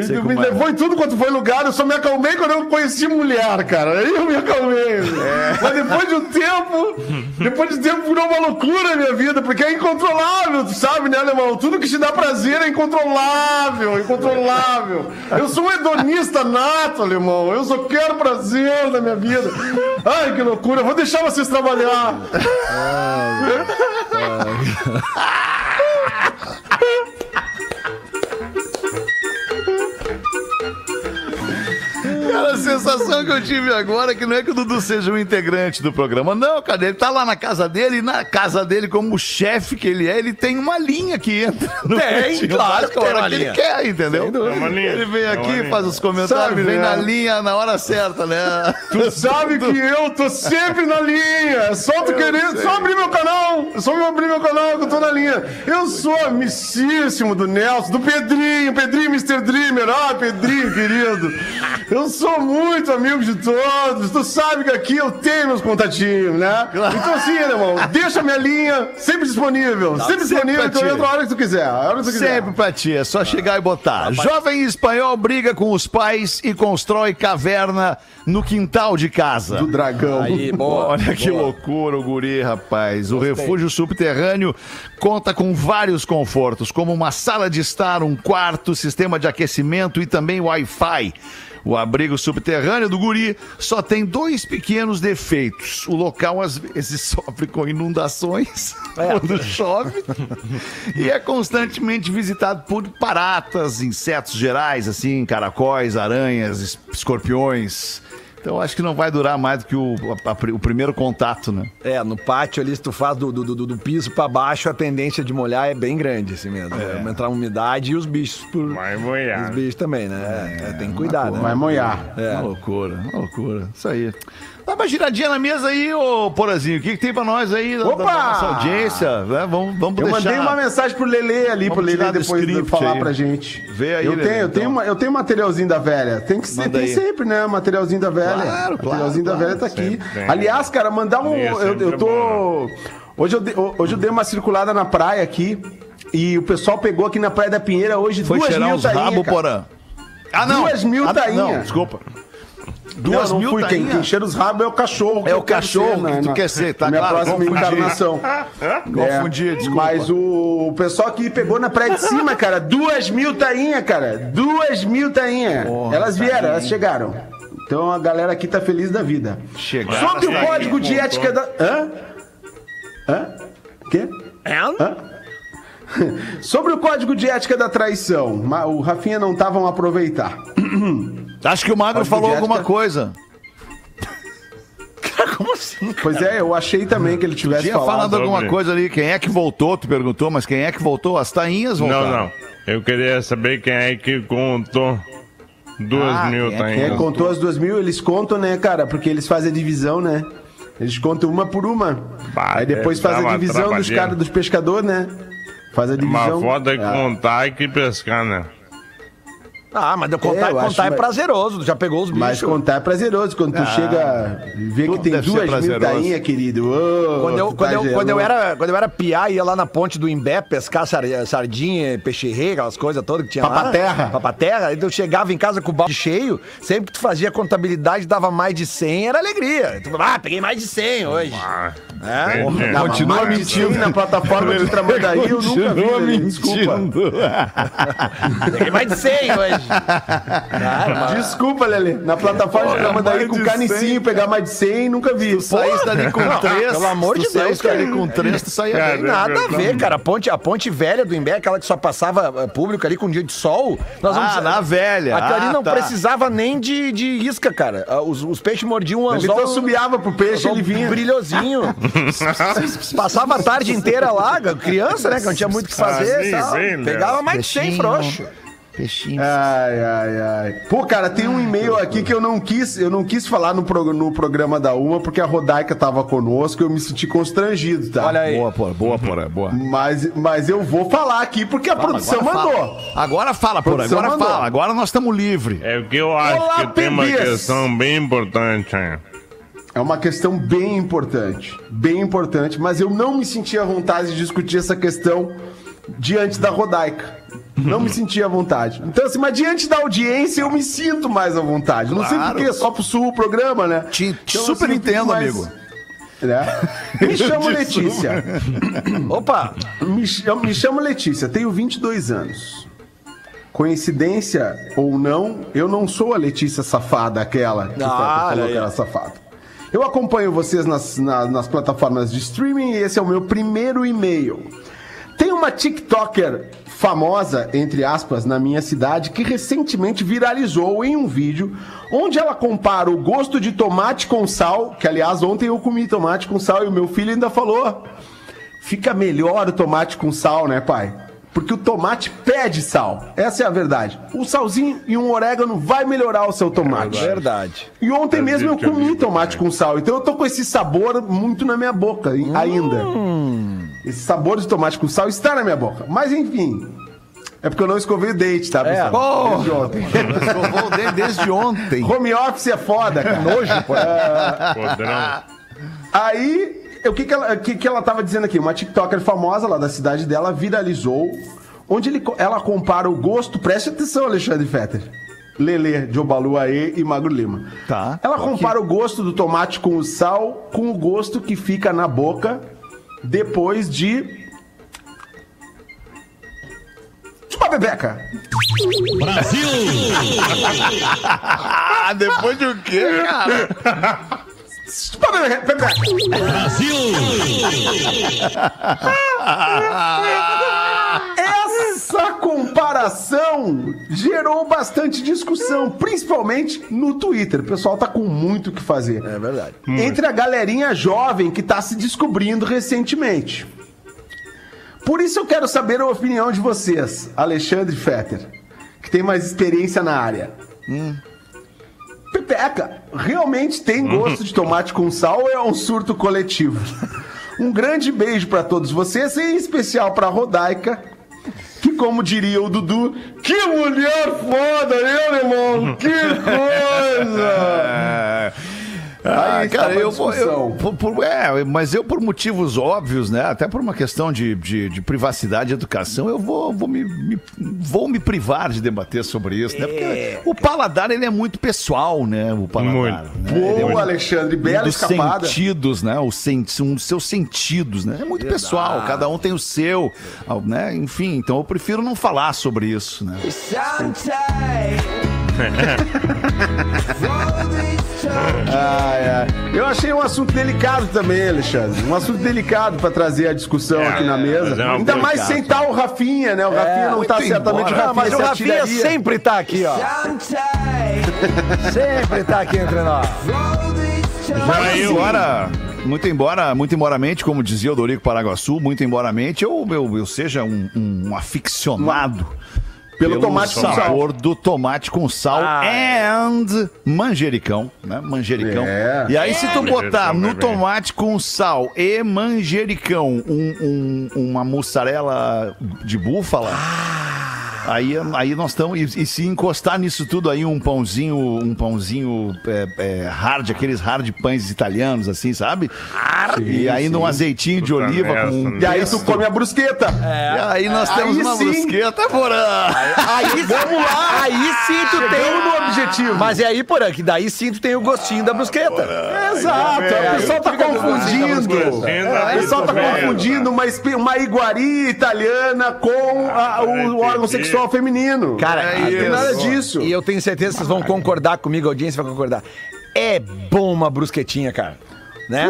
sei me é. levou em tudo quanto foi lugar. Eu só me acalmei quando eu conheci mulher, cara. Aí eu me acalmei. É. Mas depois de um tempo, depois de um tempo virou uma loucura a minha vida, porque é incontrolável, tu sabe, né, alemão? Tudo que te dá prazer é incontrolável, incontrolável. Eu sou um hedonista nato, alemão. Eu só quero prazer na minha vida. Ai, que loucura. Eu vou deixar vocês trabalhar. Cara, a sensação que eu tive agora é que não é que o Dudu seja um integrante do programa. Não, cara, ele tá lá na casa dele e na casa dele, como chefe que ele é, ele tem uma linha que entra no Tem, Pretinho claro que tem a hora uma que ele linha. quer, entendeu? É uma linha. Ele vem É aqui, faz os comentários, Sabe, vem né? na linha na hora certa, né? Tu sabe que eu tô sempre na linha. É só tu querer, só abrir meu canal. É só eu abrir meu canal que eu tô na linha. Eu sou amicíssimo do Nelson, do Pedrinho, Pedrinho Mr. Dreamer. Ah, Pedrinho, querido. Eu sou muito amigo de todos. Tu sabe que aqui eu tenho meus contatinhos, né? Então assim, irmão, deixa minha linha sempre disponível. Sempre sempre disponível, então entra a hora que tu quiser. A hora que tu quiser. Sempre pra ti, é só chegar e botar. Jovem espanhol briga com os pais e constrói caverna no quintal de casa. Do dragão. Aí, boa. Olha que boa. loucura o guri, rapaz. O refúgio subterrâneo conta com vários confortos, como uma sala de estar, um quarto, sistema de aquecimento e também Wi-Fi. O abrigo subterrâneo do guri só tem dois pequenos defeitos. O local às vezes sofre com inundações quando chove e é constantemente visitado por baratas, insetos gerais, assim, caracóis, aranhas, es- escorpiões. Então acho que não vai durar mais do que o, a- a- o primeiro contato, né? É, no pátio ali, se tu faz do, do, do, do piso pra baixo, a tendência de molhar é bem grande, assim mesmo. É. Entrar umidade e os bichos por. Vai molhar. Os bichos também, né? É, tem que cuidar, né? Vai moiar. É. Uma loucura, uma loucura. Isso aí. Dá uma giradinha na mesa aí, ô Porazinho. O que, que tem pra nós aí da, da- Opa! da nossa audiência? né? Vamos, vamos Eu deixar. mandei uma mensagem pro Lele ali, Vamos pro Lele depois de falar aí. pra gente. Vê aí, eu Lelê, tenho, eu tenho, então. uma, eu tenho materialzinho da velha. Tem que ser, tem sempre, né? Materialzinho da velha. Claro, claro, materialzinho da claro. velha tá aqui. Tem. Aliás, cara, mandar um. É Eu, eu tô. bom, Hoje eu, dei, hoje eu dei uma circulada na praia aqui. E o pessoal pegou aqui na Praia da Pinheira hoje Foi duas cheirar mil os tainha, rabos, cara. Porã. Ah, não. Duas mil ah, tainha. Não, desculpa. Duas Não, não mil fui. Quem, Quem, quem cheira os rabos é o cachorro. que É o cachorro ser, que tu quer ser, tá Minha claro, próxima confundi. encarnação. Confundi, É, desculpa. Mas o, o pessoal aqui pegou na praia de cima, cara, duas mil tainha, cara. Duas mil tainha. elas vieram, elas chegaram. Então a galera aqui tá feliz da vida. Chegaram. Sobre o Tainha, código de ética da. Hã? Hã? Quê? Hã? Sobre o código de ética da traição, o Rafinha não tava a aproveitar. Acho que o Magro Código falou alguma coisa. Cara, como assim? Pois é, eu achei também que ele tivesse Tinha falado. falando alguma sobre. coisa ali. Quem é que voltou? Tu perguntou, mas quem é que voltou? As tainhas voltaram. Não, não. Eu queria saber quem é que contou duas Ah, mil quem é que Quem tainhas. contou as duas mil, eles contam, né, cara? Porque eles fazem a divisão, né? Eles contam uma por uma. Bah, Aí depois é, faz a divisão dos caras, dos pescadores, né? Faz a Uma divisão. foda é contar e que pescar, né? Ah, mas contar, É, contar acho é prazeroso. Tu já pegou os bichos. Mas contar é prazeroso. Quando tu chega e vê que tem duas mil prazeroso. tainha, querido. Ô, Quando eu, quando, tá eu, quando, eu era, quando eu era piá, ia lá na ponte do Imbé pescar sar- sardinha, peixe rei, aquelas coisas todas que tinha lá. Papaterra. Papaterra. Aí eu chegava em casa com o balde cheio, sempre que tu fazia contabilidade, dava mais de 100, era alegria. Tu, ah, peguei mais de 100 hoje. Ah, É? entendi. Não, Continua mentindo. 100 na plataforma de Tramandaí, eu nunca vi. Continua Desculpa. mentindo. Peguei mais de 100 hoje. Cara, Desculpa, Lelê. Na plataforma de Tramandaí mais com canicinho, 100. pegar mais de 100, nunca vi. Tu saíste dali com três. pelo amor de Deus, cara. com três, tu saía Cara, bem. Nada a ver, cara. A ponte, a ponte velha do Imbé, aquela que só passava eh, público ali com dia de sol. Nós Ah, vamos- na velha. Aquilo ali Ah, não tá. precisava nem de, de isca, cara. Ah, Os, os peixes mordiam um Ele anzol. então subiava pro peixe, ele vinha. brilhosinho. Passava a tarde inteira lá, criança, né? Que não tinha muito o que fazer. Ah, sim, e tal. sim, né? Pegava mais de 100 Peixinho. frouxo. Peixinho. Ai, ai, ai. Pô, cara, tem um e-mail aqui que eu não quis, eu não quis falar no, prog- no programa da Uma, porque a Rodaica tava conosco e eu me senti constrangido, tá? Olha aí. Boa, porra, boa, porra, boa. Mas, mas eu vou falar aqui porque a produção agora mandou. Fala. Agora fala, porra. Agora mandou. fala. Agora nós estamos livres. É o que eu acho Olá, que tem uma questão bem importante. hein? É uma questão bem importante, bem importante, mas eu não me senti à vontade de discutir essa questão diante da Rodaica. Não me senti à vontade. Então, assim, mas diante da audiência eu me sinto mais à vontade. Não sei Claro. porquê, só pro sul o programa, né? Te- Então, super assim, eu fico entendo, mais- amigo. né? Me chamo Letícia. Opa! Me chamo, me chamo Letícia, tenho 22 anos. Coincidência ou não, eu não sou a Letícia safada, aquela que Ah, falou olha que aí. era safada. Eu acompanho vocês nas, na- nas plataformas de streaming e esse é o meu primeiro e-mail. Tem uma TikToker famosa, entre aspas, na minha cidade, que recentemente viralizou em um vídeo onde ela compara o gosto de tomate com sal, que aliás ontem eu comi tomate com sal e o meu filho ainda falou: fica melhor o tomate com sal, né, pai? Porque o tomate pede sal. Essa é a verdade. O salzinho e um orégano vai melhorar o seu tomate. Verdade. E ontem Eu mesmo eu comi tomate também. com sal. Então eu tô com esse sabor muito na minha boca ainda. Esse sabor de tomate com sal está na minha boca. Mas enfim. É porque eu não escovei o dente, tá, pessoal? Porra, Desde ontem. Escovou o dente desde ontem. Home office é foda, cara. Nojo, Podrão. Aí, o que que ela, o que que ela tava dizendo aqui? Uma TikToker famosa lá da cidade dela viralizou, onde ele ela compara o gosto, preste atenção, Alexandre Fetter. Lelê, Diobalu Aê e Magro Lima. Tá. Ela compara o gosto do tomate com o sal com o gosto que fica na boca depois de. Bebeca! Ah, depois de o quê, cara? Bebeca. Essa comparação gerou bastante discussão, principalmente no Twitter. O pessoal tá com muito o que fazer. É verdade. Entre a galerinha jovem que tá se descobrindo recentemente. Por isso eu quero saber a opinião de vocês, Alexandre Fetter, que tem mais experiência na área. Pepeca, realmente tem gosto de tomate com sal ou é um surto coletivo? Um grande beijo pra todos vocês, e em especial pra Rodaica, que como diria o Dudu, que mulher foda, né, irmão? Que coisa! Ah, Aí cara, eu vou. eu- por- por- é, mas eu, por motivos óbvios, né? Até por uma questão de, de, de privacidade e educação, eu vou, vou, me, me- vou me privar de debater sobre isso, né? Porque o paladar, ele é muito pessoal, né? O paladar. Muito. né? Ele é muito- Boa, Alexandre, bela dos escapada. sentidos, né? Os, sen um dos seus sentidos, né? É muito pessoal, cada um tem o seu, né? Enfim, então eu prefiro não falar sobre isso, né? Ai, ai. Eu achei um assunto delicado também, Alexandre. Um assunto delicado pra trazer a discussão É, aqui na mesa. mas é Ainda mais sem estar o Rafinha, né? O Rafinha não tá certamente embora. o Ah, mas o Rafinha atiraria. sempre tá aqui, ó. sempre tá aqui entre nós. Já eu, embora, muito embora, muito emboramente, como dizia o Dorico Paraguaçu, muito emboramente, eu, eu, eu seja um, um aficionado Pelo tomate com sal. sabor do tomate com sal Ah, and manjericão, né? Manjericão. É. E aí, se tu botar Manjericão, no bem. tomate com sal e manjericão um, um- uma mussarela de búfala. Aí, aí nós estamos. E, e se encostar nisso tudo aí, um pãozinho, um pãozinho é, é, hard, aqueles hard pães italianos, assim, sabe? e aí num azeitinho de oliva com um? E aí tu come a brusqueta. E aí nós temos Aí uma sim. brusqueta, porã! Aí, vamos lá. Aí sim tu tem. Chegamos no objetivo. Mas é aí, porã, que daí sim tu tem o gostinho da brusqueta. Exato, o pessoal tá confundindo. Ainda O pessoal tá confundindo uma, uma iguaria italiana com a- o órgão sexual feminino. Cara, não tem nada disso. E eu tenho certeza que vocês vão concordar comigo, a audiência vai concordar. É bom uma brusquetinha, cara. Né?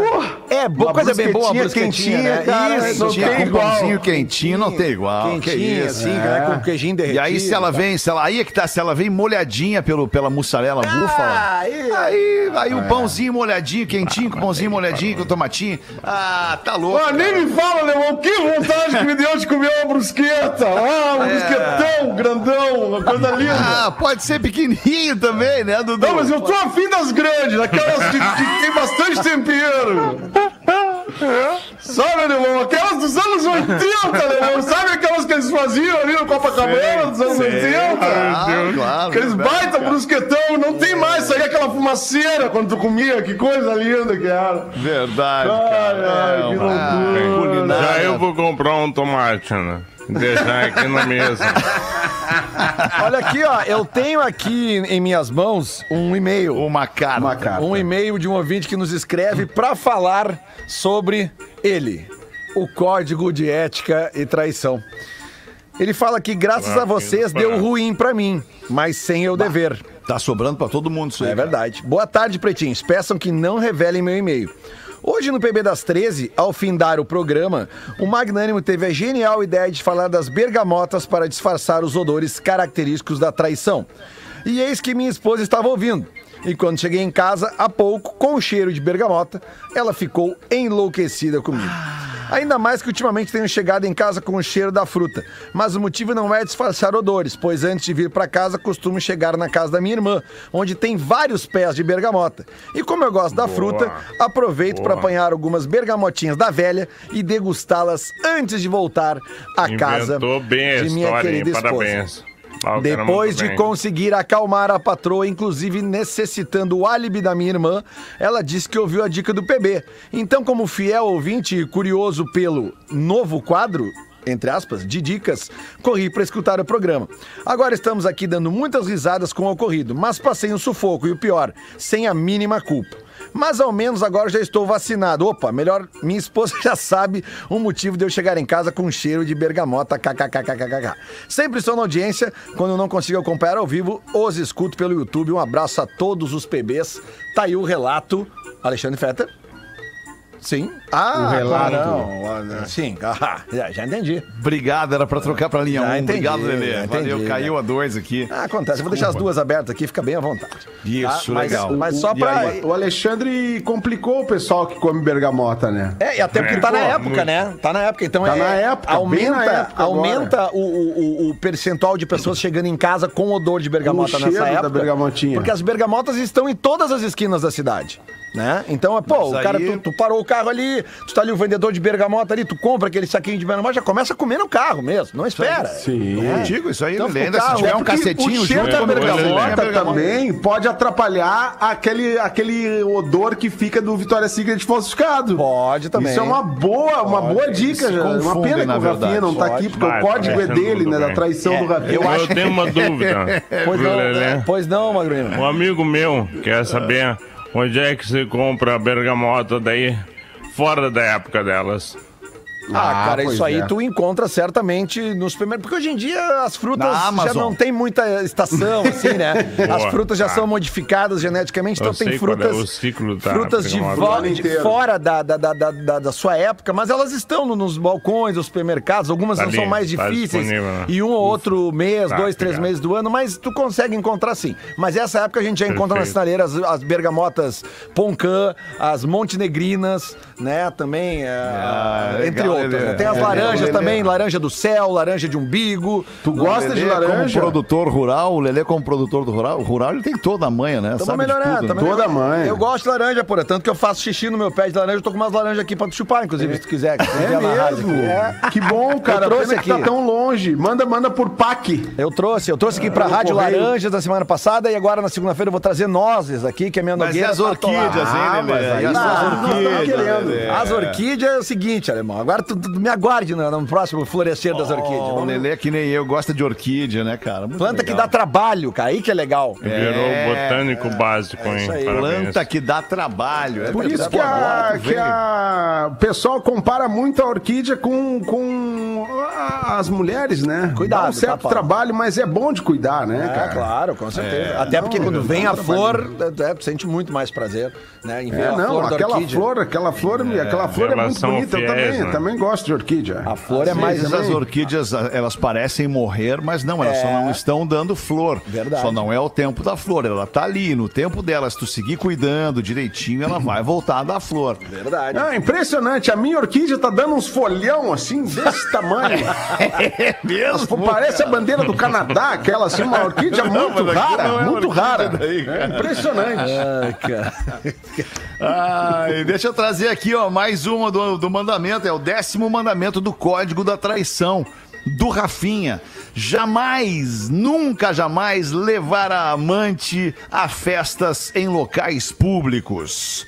é bom, uma coisa bem boa quentinha, né? cara, Isso, não tem com igual. pãozinho quentinho não tem igual. que Quentinha, assim, cara, com queijinho E derretido. aí, se ela vem, se ela, aí é que tá, se ela vem molhadinha pelo, pela mussarela búfala, aí- aí, aí o pãozinho molhadinho, quentinho, com o pãozinho molhadinho, com o tomatinho. Ah, tá louco. Ah, nem me fala, Leão, que vontade que me deu de comer uma brusqueta. Ah, um brusquetão grandão, uma coisa linda. Ah, pode ser pequenininho também, né, Dudu? Não, mas eu tô afim das grandes, daquelas que, que tem bastante tempero. Sabe, Leão? Aquelas dos anos 80, Leão. Sabe aquelas que eles faziam ali no Copacabana dos anos 80? Ah, claro. Aqueles baita brusquetão, não tem mais, saía aquela fumaceira quando tu comia, que coisa linda que era. Verdade, cara. ai, É que loucura. já eu vou comprar um tomate, né? Deixar aqui na mesa. Olha aqui, ó, eu tenho aqui em minhas mãos um e-mail. Uma carta. Uma carta. Um e-mail de um ouvinte que nos escreve pra falar sobre ele, o código de ética e traição. Ele fala que graças a vocês deu ruim pra mim, mas sem eu dever. Tá sobrando pra todo mundo isso aí. É verdade. Boa tarde, pretinhos. Peçam que não revelem meu e-mail. Hoje no PB das 13, ao findar o programa, o Magnânimo teve a genial ideia de falar das bergamotas para disfarçar os odores característicos da traição. E eis que minha esposa estava ouvindo. E quando cheguei em casa, há pouco, com o cheiro de bergamota, ela ficou enlouquecida comigo. Ainda mais que ultimamente tenho chegado em casa com o cheiro da fruta. Mas o motivo não é disfarçar odores, pois antes de vir para casa costumo chegar na casa da minha irmã, onde tem vários pés de bergamota. E como eu gosto da fruta, aproveito para Boa. apanhar algumas bergamotinhas da velha e degustá-las antes de voltar à casa Inventou bem a de minha história, hein? querida esposa. Parabéns. Ah, Depois de bem. conseguir acalmar a patroa, inclusive necessitando o álibi da minha irmã, ela disse que ouviu a dica do PB. Então, como fiel ouvinte e curioso pelo novo quadro, entre aspas, de dicas, corri para escutar o programa. Agora estamos aqui dando muitas risadas com o ocorrido, mas passei um sufoco e o pior, sem a mínima culpa. Mas ao menos agora já estou vacinado. Opa, melhor, minha esposa já sabe o motivo de eu chegar em casa com um cheiro de bergamota, kkkkkk. Sempre estou na audiência, quando não consigo acompanhar ao vivo, os escuto pelo YouTube. Um abraço a todos os PBs. Tá aí o relato, Alexandre Fetter. Sim. Ah, O relato. claro, não. Sim, ah, já, já entendi. Obrigado, era pra trocar pra linha Já 1. entendi, Obrigado, Lelê. já Valeu, entendi, caiu né? a 2 aqui. Ah, acontece. Eu vou deixar as duas abertas aqui, fica bem à vontade. Isso, Tá? Mas- legal. Mas só pra. aí? O Alexandre complicou o pessoal que come bergamota, né? É, e até porque tá na É, época, muito. né? Tá na época, então Tá é. na época, aumenta, bem na época aumenta o, o, o- percentual de pessoas chegando em casa com odor de bergamota o nessa da época. bergamotinha. Porque as bergamotas estão em todas as esquinas da cidade. Né? Então, é, pô, Mas o cara, aí- tu, tu parou o carro ali, tu tá ali o vendedor de bergamota ali, tu compra aquele saquinho de bergamota, já começa a comer no carro mesmo, não espera. Sim. É. Contigo, isso aí, Então, Lelê. fica Ainda o se carro, tiver é um cacetinho o cheiro da bergamota, é também pode atrapalhar aquele, aquele odor que fica do Victoria's Secret falsificado. Pode também. Isso é uma boa, uma boa dica. já. Uma pena que o Rafinha verdade. não tá Pode. aqui, porque Vai, o código é dele, né? Da traição do Rafinha. Eu, tenho uma dúvida. Pois não, Lelê? pois não, Magrino. Um amigo meu quer saber onde é que se compra a bergamota daí, fora da época delas. Ah, Ah, cara, isso aí é. tu encontra certamente no supermercado. Porque hoje em dia as frutas Na já não tem muita estação, assim, né? As Boa, frutas já tá. são modificadas geneticamente, então Eu tem sei qual é frutas. o ciclo da frutas de, de fora da, da, da, da, da- da sua época, mas elas estão no- nos balcões dos supermercados. Algumas Tá não são mais tá difíceis. né? e um ou outro mês, Tá, dois, três obrigado. meses do ano, mas tu consegue encontrar sim. Mas essa época a gente já encontra nas Perfeito. sinaleiras as, as bergamotas Poncã, as montenegrinas, né? Também, é, entre legal, outras. Né? Tem as É, laranjas Lelê. também, laranja do céu, laranja de umbigo. Tu gosta de laranja? Como produtor rural, o Lelê como produtor do rural, o rural ele tem toda a manha, né? Tamo melhorando, né? Toda melhorando. manha. Eu gosto de laranja, porra. Tanto que eu faço xixi no meu pé de laranja. Eu tô com umas laranjas aqui pra tu chupar, inclusive, se tu quiser. que É vier na rádio mesmo? É. Que bom, cara. trouxe Pena que aqui. tá tão longe. Manda, manda por PAC. Eu trouxe, eu trouxe aqui pra no Rádio correio. Laranjas da semana passada e agora na segunda-feira eu vou trazer nozes aqui, que é minha Mas e nogueira. as tá orquídeas, hein, Lelê? mas aí E as estamos orquídeas? As orquídeas é o seguinte, alemão. Agora me aguarde no, no próximo florescer das orquídeas. Oh, o Vamos- Lelê, que nem eu, gosta de orquídea, né, cara? Muito Planta que legal. dá trabalho, cara. Aí que é legal. Virou É, botânico básico, hein? isso aí. Parabéns. Planta que dá trabalho. É Por isso que, a, que a- o pessoal compara muito a orquídea com, com as mulheres, né? Cuidado, Dá um certo tá, trabalho, mas é bom de cuidar, né, É, cara? claro, com certeza. Até não, porque quando não vem a flor, é, sente muito mais prazer, né? Em ver É, a não, flor aquela flor, aquela flor, aquela flor é muito bonita. eu também, né? Também gosto de orquídea. A flor é Às mais- vezes Às vezes as orquídeas, elas parecem morrer, mas não, elas só É. não estão dando flor. Verdade. Só não é o tempo da flor, ela tá ali, no tempo dela, se tu seguir cuidando direitinho, ela vai voltar a dar flor. Verdade. Ah, impressionante. A minha orquídea tá dando uns folhão assim, desse tamanho. É mesmo? Parece a bandeira do Canadá, aquela assim, uma orquídea muito mas aqui rara, não é muito rara. daí. É impressionante. Ai, cara. Ai, deixa eu trazer aqui, ó, mais uma do, do mandamento. É o décimo mandamento do Código da Traição. Do Rafinha. Jamais, nunca jamais levar a amante a festas em locais públicos.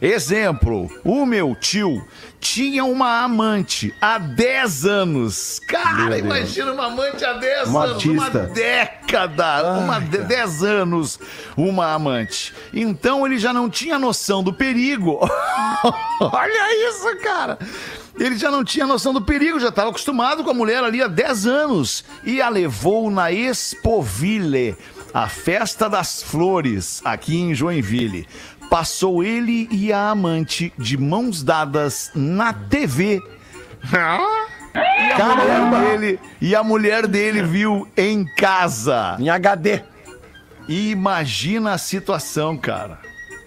Exemplo, o meu tio tinha uma amante há 10 anos. Cara, imagina uma amante há 10 Uma anos. artista. Uma década, uma de 10 anos, uma amante. Então ele já não tinha noção do perigo. Olha isso, cara. Ele já não tinha noção do perigo, já estava acostumado com a mulher ali há 10 anos e a levou na Expoville, a festa das flores, aqui em Joinville. Passou ele e a amante de mãos dadas na TV. E a, mulher dele, e a mulher dele viu em casa. Em HD. Imagina a situação, cara.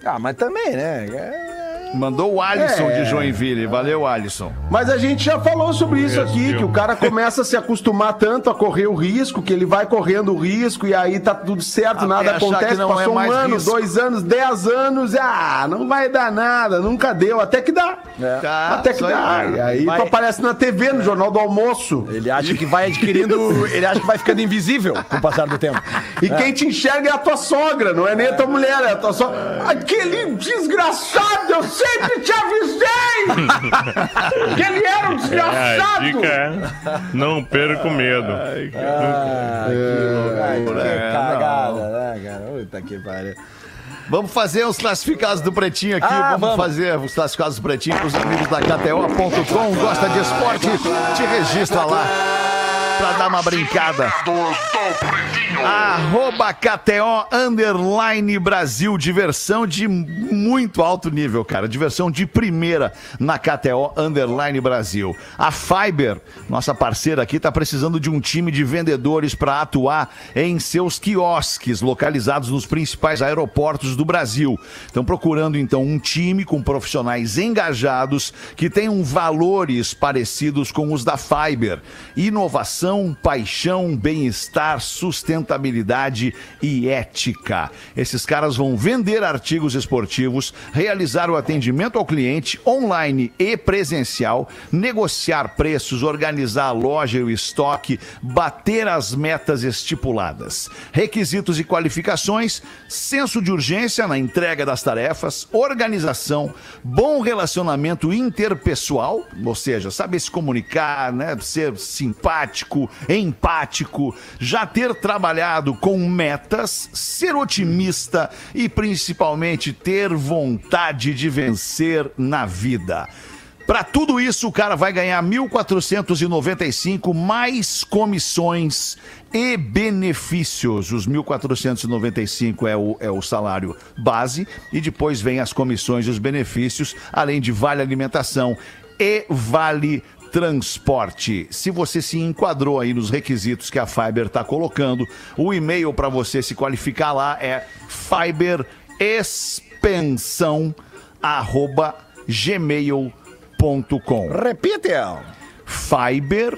Ah, mas também, né? É- Mandou o Alisson É. de Joinville. Valeu, Alisson. Mas a gente já falou sobre isso aqui, que o cara começa a se acostumar tanto a correr o risco, que ele vai correndo o risco e aí tá tudo certo, Até nada acontece. é Passou um mais ano, risco. dois anos, dez anos, ah, não vai dar nada, nunca deu, até que dá. Tá, até que dá. aí. E aí Vai- tu aparece na TV, no Jornal do Almoço. Ele acha que vai adquirindo. ele acha que vai ficando invisível com o passar do tempo. E quem te enxerga é a tua sogra, não é nem a tua mulher, é a tua sogra. Aquele desgraçado, eu sempre te avisei! que ele era um É, a desgraçado! dica é não perca o medo. Ah, que, ai, que É, cagada, né, cara? Puta que pariu. Vamos fazer os classificados do Pretinho aqui. Ah, vamos, vamos. fazer os classificados do Pretinho para os amigos da KTO.com. Gosta de esporte? Te registra lá para dar uma brincada. Arroba KTO Underline Brasil. Diversão de muito alto nível, cara. Diversão de primeira na KTO Underline Brasil. A Fiber, nossa parceira aqui, está precisando de um time de vendedores para atuar em seus quiosques localizados nos principais aeroportos do Brasil. Estão procurando então um time com profissionais engajados que tenham valores parecidos com os da Fiber. Inovação, paixão, bem-estar, sustentabilidade e ética. Esses caras vão vender artigos esportivos, realizar o atendimento ao cliente online e presencial, negociar preços, organizar a loja e o estoque, bater as metas estipuladas. Requisitos e qualificações: senso de urgência na entrega das tarefas, organização, bom relacionamento interpessoal, ou seja, saber se comunicar, né, ser simpático, empático, já ter trabalhado com metas, ser otimista e principalmente ter vontade de vencer na vida. Para tudo isso, o cara vai ganhar 1.495 mais comissões e benefícios. Os 1.495 é o, é o salário base e depois vem as comissões e os benefícios, além de vale alimentação e vale transporte. Se você se enquadrou aí nos requisitos que a Fiber está colocando, o e-mail para você se qualificar lá é fiberexpensão@gmail.com. Repite. Fiber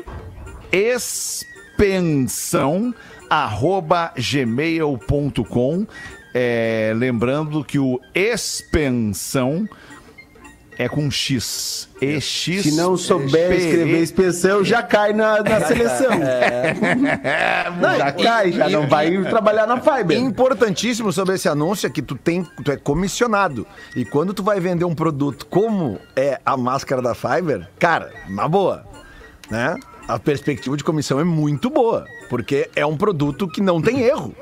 expensão arroba gmail.com é, lembrando que o expensão é com X. EX. Se não souber escrever expressão, já cai na, na seleção. já cai, já não vai trabalhar na Fiber. Importantíssimo sobre esse anúncio é que tu tem, tu é comissionado. E quando tu vai vender um produto como é a máscara da Fiverr, cara, uma boa, né? A perspectiva de comissão é muito boa, porque é um produto que não tem erro.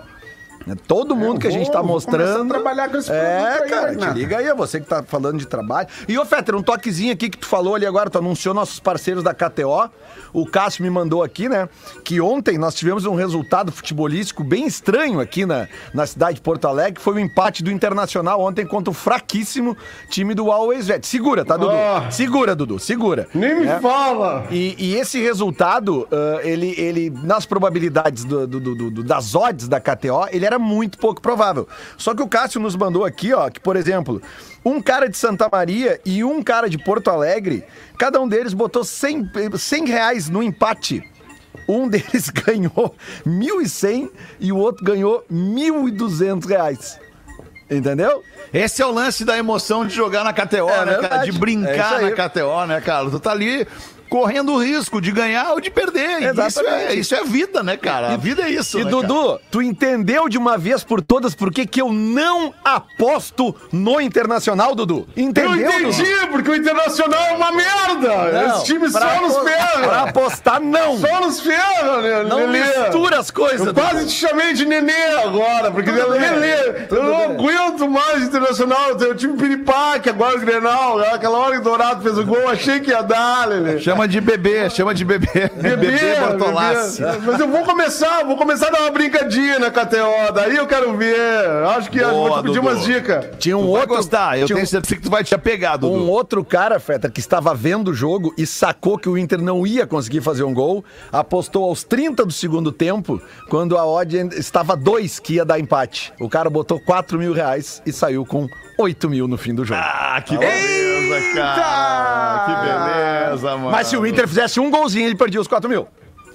É, Todo mundo que a gente tá começar mostrando. trabalhar com esse É, aí, cara, te liga aí, é você que tá falando de trabalho. E, ô, Fetter, um toquezinho aqui que tu falou ali agora, tu anunciou nossos parceiros da KTO. O Cássio me mandou aqui, né? Que ontem nós tivemos um resultado futebolístico bem estranho aqui na, na cidade de Porto Alegre, que foi o empate do Internacional ontem contra o fraquíssimo time do Always Vet. Segura, tá, Dudu? Oh. Segura, Dudu, segura. Nem me É. fala! E, e esse resultado, ah, ele, ele, nas probabilidades do- do- do- das odds da KTO, ele era muito pouco provável. Só que o Cássio nos mandou aqui, ó, que, por exemplo, um cara de Santa Maria e um cara de Porto Alegre, cada um deles botou 100, eh, 100 reais no empate. Um deles ganhou 1.100 e o outro ganhou 1.200 reais. Entendeu? Esse é o lance da emoção de jogar na KTO, É né, cara? De É brincar aí. na KTO, né, cara? Tu tá ali correndo o risco de ganhar ou de perder. Isso é, isso é vida, né, cara? A vida é isso, E né, cara? Dudu, tu entendeu de uma vez por todas por que, que eu não aposto no Internacional, Dudu? Eu Entendeu? entendi, porque o Internacional é uma merda! Não, Esse time só nos apo- Pra ferra! apostar, não! Só nos ferra, né, Não Lelê? mistura as coisas, Eu Dudu. quase te chamei de Nenê agora, porque Tudo bem, Lelê, eu não bem. aguento mais Internacional. Tem o time Piripaque, agora o Grenal, aquela hora que o Dourado fez o gol, achei que ia dar, Lelê. Chama de bebê, chama de bebê. Bebê, Bortolassi. bebê. Mas eu vou começar, vou começar a dar uma brincadinha na KTO, daí eu quero ver. Acho que Boa, vou te pedir Dudu. umas dicas. Tinha um Tu vai outro. gostar, eu um- tenho certeza que tu vai te apegar, Dudu. Um outro cara, Feta, que estava vendo o jogo e sacou que o Inter não ia conseguir fazer um gol, apostou aos 30 do segundo tempo, quando a odd estava 2 que ia dar empate. O cara botou 4 mil reais e saiu com 8 mil no fim do jogo. Ah, que beleza, cara. Que beleza, mano. Mas se o Inter fizesse um golzinho, ele perdia os 4 mil.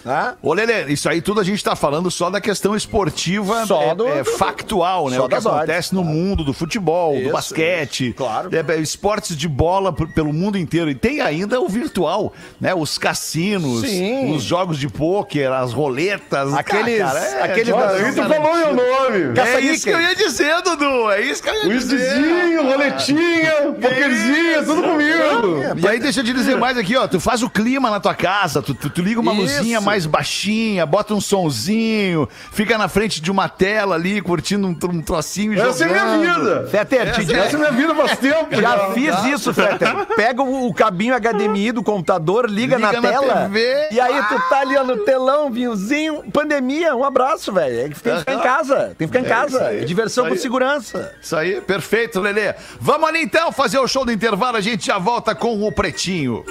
Tá? Ô, Lelê, isso aí tudo a gente tá falando só da questão esportiva Só é, do- é factual, né? Só o que acontece no mundo do futebol, Isso, do basquete, claro. é, é, esportes de bola pelo mundo inteiro. E tem ainda o virtual, né? Os cassinos, Sim. os jogos de pôquer, as roletas. Aqueles- Ah, cara, é- aqueles é- da- tu falou meu nome. É isso que eu ia dizer, Dudu. É isso que eu ia dizer. Whiskyzinho, roletinha, pokerzinho, tudo comigo. E aí, deixa eu te dizer mais aqui, ó. Tu faz o clima na tua casa, tu, tu, tu liga uma Isso. luzinha mais baixinha, bota um sonzinho, fica na frente de uma tela ali, curtindo um, um trocinho e Essa é jogando. minha vida. Fetter, te digo- Essa é minha vida faz tempo. Já fiz isso, Fetter. Pega o, o cabinho HDMI do computador, liga, Liga na, na tela. TV. E aí tu tá ali ó, no telão, vinhozinho. Pandemia, um abraço, velho. É que tem que ficar em casa. Tem que ficar em É casa. É diversão com segurança. Isso aí, perfeito, Lelê. Vamos ali então fazer o show do intervalo, a gente já volta com o Pretinho.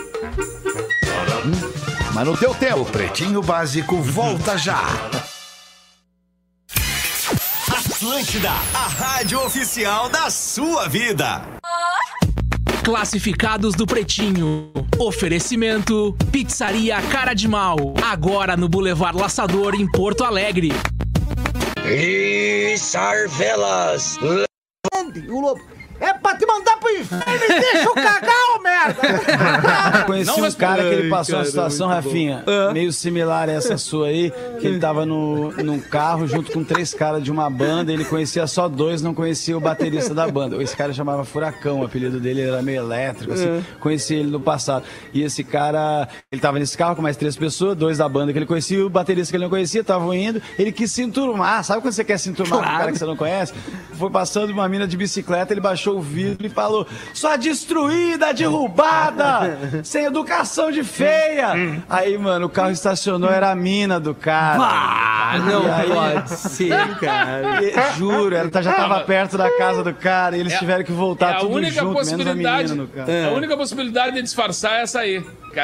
Mas no teu O tempo. Pretinho Básico volta já. Atlântida, a rádio oficial da sua vida. Classificados do Pretinho. Oferecimento: Pizzaria Cara de Mal. Agora no Boulevard Laçador, em Porto Alegre. O lobo. É pra te mandar pro inferno e deixa eu cagar, ô merda! Conheci um cara que ele passou uma situação, Rafinha, meio similar a essa sua aí, que ele tava no, num carro junto com três caras de uma banda, ele conhecia só dois, não conhecia o baterista da banda. Esse cara chamava Furacão, o apelido dele era meio elétrico, assim, conheci ele no passado. E esse cara, ele tava nesse carro com mais três pessoas, dois da banda que ele conhecia, e o baterista que ele não conhecia, estavam indo, ele quis se enturmar, sabe quando você quer se enturmar com um cara que você não conhece? Foi passando uma mina de bicicleta, ele baixou o vidro e falou: sua destruída, derrubada, sem educação de feia. Aí, mano, o carro estacionou, era a mina do cara. Ah, não aí- pode ser, cara. E- Juro, ela tá- já tava perto da casa do cara e eles tiveram que voltar É a tudo única junto, menos a possibilidade. menina no carro. A única possibilidade de disfarçar é essa aí.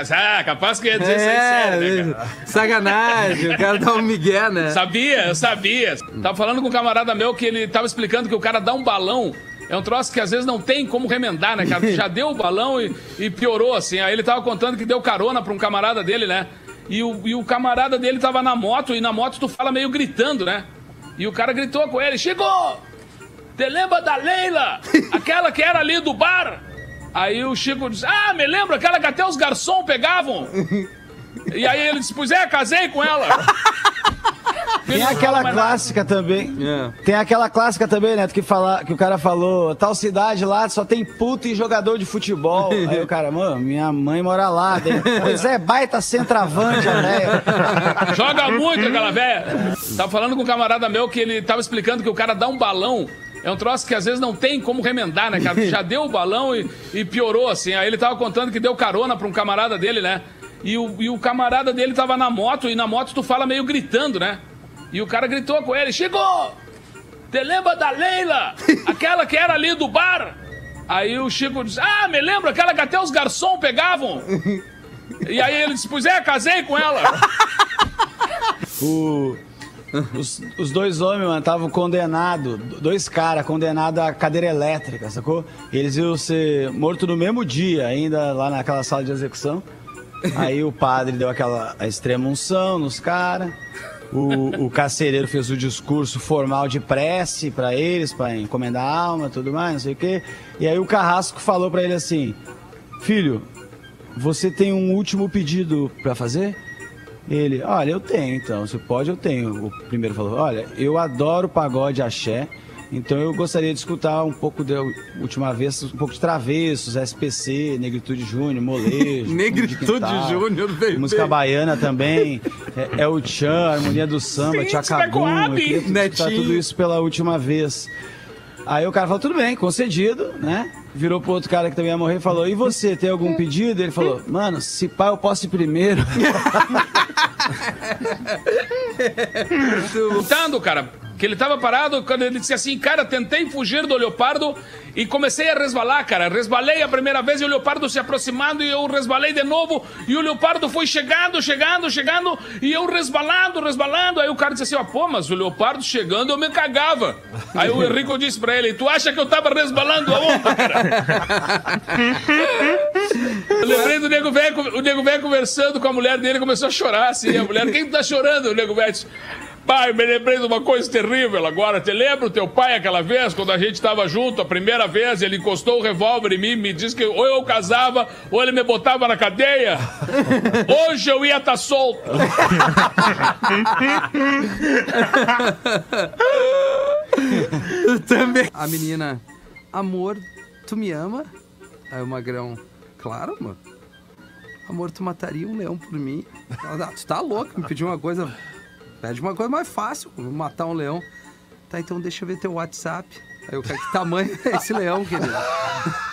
Ah, capaz que ia dizer isso aí É, sério, né, cara? sacanagem, o cara dá um migué, né? Sabia, eu sabia. Tava falando com um camarada meu que ele tava explicando que o cara dá um balão. É um troço que às vezes não tem como remendar, né, cara? Tu já deu o balão e, e piorou, assim. Aí ele tava contando que deu carona pra um camarada dele, né? E o, e o camarada dele tava na moto, e na moto tu fala meio gritando, né? E o cara gritou com ele: Chico! Te lembra da Leila? Aquela que era ali do bar? Aí o Chico disse: Ah, me lembro, aquela que até os garçons pegavam. E aí ele disse: Pois é, casei com ela. Tem aquela clássica também. Tem aquela clássica também, Neto, que, fala, que o cara falou: tal cidade lá só tem puto e jogador de futebol. Aí o cara, mano, minha mãe mora lá. Daí, pois é, baita centroavante, né? Joga muito aquela velha. Tava falando com um camarada meu que ele tava explicando que o cara dá um balão. É um troço que às vezes não tem como remendar, né, cara? Já deu o balão e, e piorou, assim. Aí ele tava contando que deu carona pra um camarada dele, né? E o, e o camarada dele tava na moto, e na moto tu fala meio gritando, né? E o cara gritou com ele: Chico! Te lembra da Leila? Aquela que era ali do bar? Aí o Chico disse: Ah, me lembro, aquela que até os garçons pegavam. E aí ele disse: Pois é, casei com ela. O- os, os dois homens, estavam condenados, dois caras condenados à cadeira elétrica, sacou? Eles iam ser mortos no mesmo dia, ainda lá naquela sala de execução. Aí o padre deu aquela extrema unção nos caras. O, o carcereiro fez o discurso formal de prece pra eles, pra encomendar a alma tudo mais, não sei o quê. E aí o carrasco falou pra ele assim: Filho, você tem um último pedido pra fazer? Ele, olha, eu tenho então, se pode, eu tenho. O primeiro falou, olha, eu adoro pagode axé, então eu gostaria de escutar um pouco da última vez, um pouco de Travessos, SPC, Negritude Júnior, Molejo. Negritude Júnior, bebê. Música baiana também, é, é o Tchan, Harmonia do Samba, Tchacabum, eu queria escutar tudo isso pela última vez. Aí o cara falou, tudo bem, concedido, né? Virou pro outro cara que também ia morrer e falou, e você, tem algum pedido? Ele falou, mano, se pá, eu posso ir primeiro. Contando, cara, que ele tava parado quando ele disse assim, cara, tentei fugir do leopardo e comecei a resvalar, cara. Resbalei a primeira vez e o leopardo se aproximando e eu resbalei de novo e o leopardo foi chegando, chegando, chegando e eu resbalando, resbalando. Aí o cara disse assim, ó, pô, mas o leopardo chegando eu me cagava. Aí o Henrico disse pra ele, tu acha que eu tava resbalando aonde, cara? Lembrei do nego velho, o nego velho conversando com a mulher dele, começou a chorar assim. A mulher, quem tá chorando? O nego velho pai, me lembrei de uma coisa terrível agora. Te lembra o teu pai aquela vez, quando a gente tava junto, a primeira vez, ele encostou o revólver em mim, me disse que ou eu casava, ou ele me botava na cadeia. Hoje eu ia estar solto. Também. A menina, amor, tu me ama? Aí o magrão, claro, amor. Amor, tu mataria um leão por mim? Ela, "Ah, tu tá louco, me pediu uma coisa. Pede uma coisa mais fácil, vou matar um leão. Tá, então deixa eu ver teu WhatsApp. Aí eu, cara, que tamanho é esse leão, querido?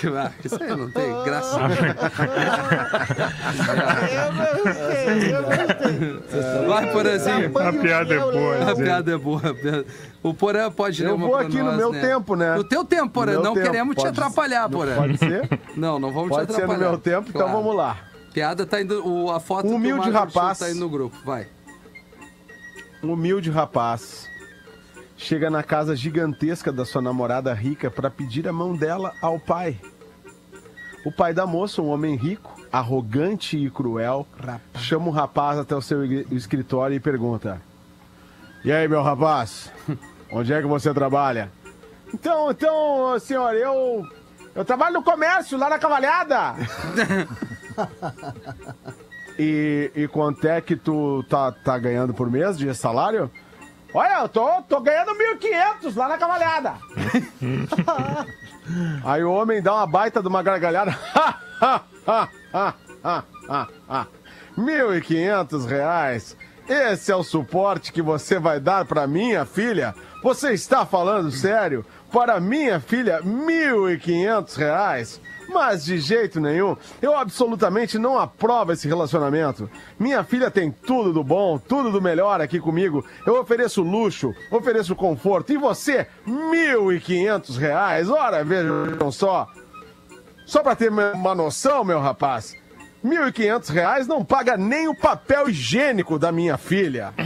Que, ah, isso aí não tem graça. Vai, Porazinho. A piada é boa. A piada é boa. O Porã pode ler Eu uma vou pra aqui no nós, meu né? tempo, né? No teu tempo, Porã. No Não tempo. queremos te Pode- atrapalhar, Não, Porã. Pode ser? Não, não vamos Pode te ser no atrapalhar. meu tempo, então Claro. vamos lá. Piada tá indo. O, a foto Um humilde do Magro rapaz. tá indo no grupo. Vai. Um humilde rapaz chega na casa gigantesca da sua namorada rica para pedir a mão dela ao pai. O pai da moça, um homem rico, arrogante e cruel, chama o rapaz até o seu escritório e pergunta: E aí, meu rapaz, onde é que você trabalha? Então, então, senhor, eu eu trabalho no comércio lá na Cavalhada. E, e quanto é que tu tá, tá ganhando por mês de salário? Olha, eu tô, tô ganhando 1.500 lá na cavalhada. Aí o homem dá uma baita de uma gargalhada. 1.500 reais. Esse é o suporte que você vai dar para minha filha? Você está falando sério? Para minha filha, 1.500 reais? Mas de jeito nenhum, eu absolutamente não aprovo esse relacionamento. Minha filha tem tudo do bom, tudo do melhor aqui comigo. Eu ofereço luxo, ofereço conforto. E você, 1.500 reais? Ora, vejam só. Só para ter uma noção, meu rapaz, 1.500 reais não paga nem o papel higiênico da minha filha.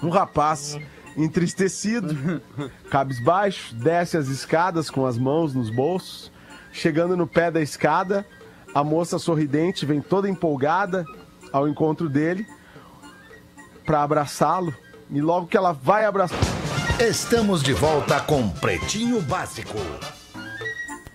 Um rapaz entristecido, cabisbaixo, desce as escadas com as mãos nos bolsos. Chegando no pé da escada, a moça sorridente vem toda empolgada ao encontro dele para abraçá-lo. E logo que ela vai abraçar. Estamos de volta com Pretinho Básico.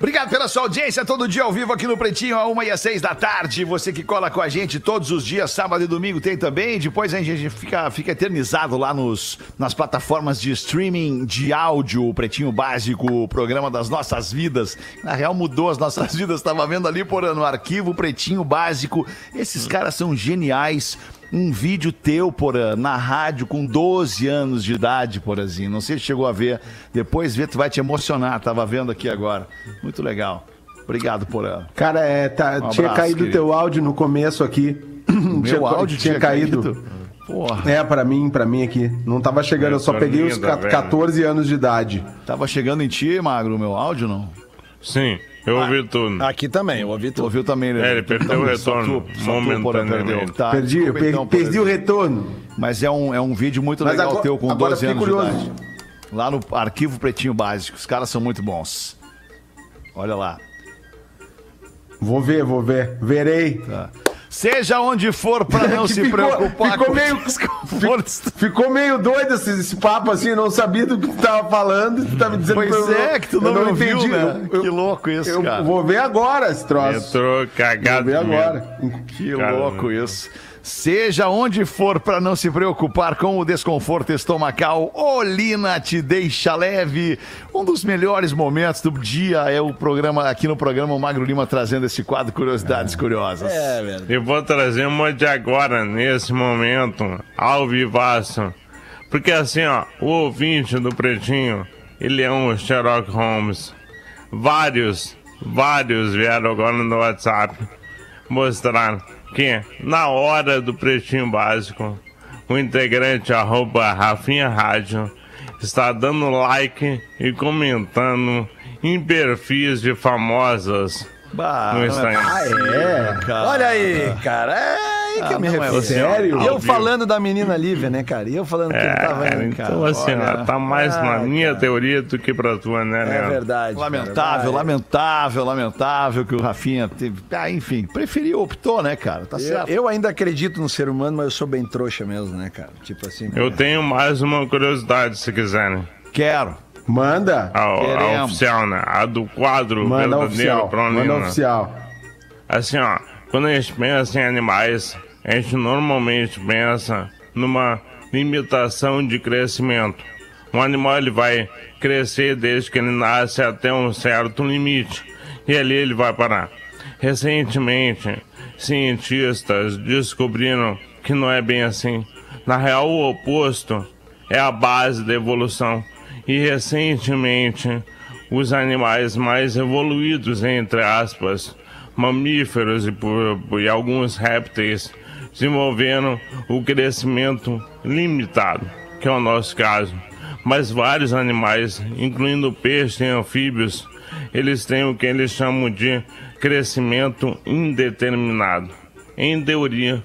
Obrigado pela sua audiência, todo dia ao vivo aqui no Pretinho, a uma e às seis da tarde. Você que cola com a gente todos os dias, sábado e domingo tem também. Depois a gente fica, fica eternizado lá nos, nas plataformas de streaming de áudio, o Pretinho Básico, o programa das nossas vidas. Na real, mudou as nossas vidas. Estava vendo ali por no arquivo Pretinho Básico. Esses caras são geniais um vídeo teu, Porã, na rádio com 12 anos de idade, Porazinho. Não sei se chegou a ver. Depois vê, tu vai te emocionar. Tava vendo aqui agora. Muito legal. Obrigado, Porã. Cara, é, tá, Um tinha abraço, caído o teu áudio no começo aqui. Meu áudio tinha caído? Porra. É, pra mim, pra mim aqui. Não tava chegando, eu só peguei os linda, ca- velho. 14 anos de idade. Tava chegando em ti, Magro, o meu áudio, não? Sim, eu ouvi tudo. Aqui também, eu ouvi Tu tudo. ouviu também, né? É, ele perdeu o Só retorno tu- só tu, momentaneamente. perdeu. Tá, Perdi, eu desculpa, per- então, perdi o retorno. Mas é um, é um vídeo muito Mas legal agora- teu com agora 12 fiquei anos curioso. de idade. Lá no Arquivo Pretinho Básico. Os caras são muito bons. Olha lá. Vou ver, vou ver. Verei. Tá. Seja onde for pra não Que se ficou- preocupar ficou com meio-. Ficou meio doido esse, esse papo assim, eu não sabia do que tu tava falando. Tu tava dizendo Pois eu- é, que tu eu não, me ouviu, entendi. né? Eu- que louco isso, Eu cara. vou ver agora esse troço. Entrou Vou cagado. ver de medo. agora. Que louco isso. Seja onde for para não se preocupar com o desconforto estomacal, Olina te deixa leve. Um dos melhores momentos do dia é o programa aqui no programa o Magro Lima trazendo esse quadro Curiosidades Curiosas. É, velho. Eu vou trazer uma de agora, nesse momento, ao vivaço. Porque assim, ó, o ouvinte do Pretinho, ele é um Sherlock Holmes. Vários, vários vieram agora no WhatsApp mostrar que na hora do Pretinho Básico, o integrante arroba Rafinha Rádio está dando like e comentando em perfis de famosas Bah, no é- Instagram. Ah, é? cara. Olha aí, cara. É aí que Ah, eu me não é refiro. Sério? Eu falando da menina Lívia, né, cara? E eu falando que ele É, tava cara, indo, então cara. assim, Olha. ó, tá mais na minha cara. teoria do que pra tua, né, É Leandro? verdade. Lamentável, cara. Lamentável, lamentável que o Rafinha teve. Ah, enfim, preferiu, optou, né, cara? Tá Eu, certo. eu ainda acredito no ser humano, mas eu sou bem trouxa mesmo, né, cara? Tipo assim. Eu tenho mais uma curiosidade, se quiserem. Quero. Manda. A, a oficial, né? A do quadro Manda verdadeiro oficial. pra Manda oficial. Assim, ó, quando a gente pensa em animais, a gente normalmente pensa numa limitação de crescimento. Um animal ele vai crescer desde que ele nasce até um certo limite e ali ele vai parar. Recentemente cientistas descobriram que não é bem assim. Na real, o oposto é a base da evolução. E recentemente, os animais mais evoluídos, entre aspas, mamíferos e, e alguns répteis, desenvolveram o crescimento limitado, que é o nosso caso. Mas vários animais, incluindo peixes e anfíbios, eles têm o que eles chamam de crescimento indeterminado. Em teoria,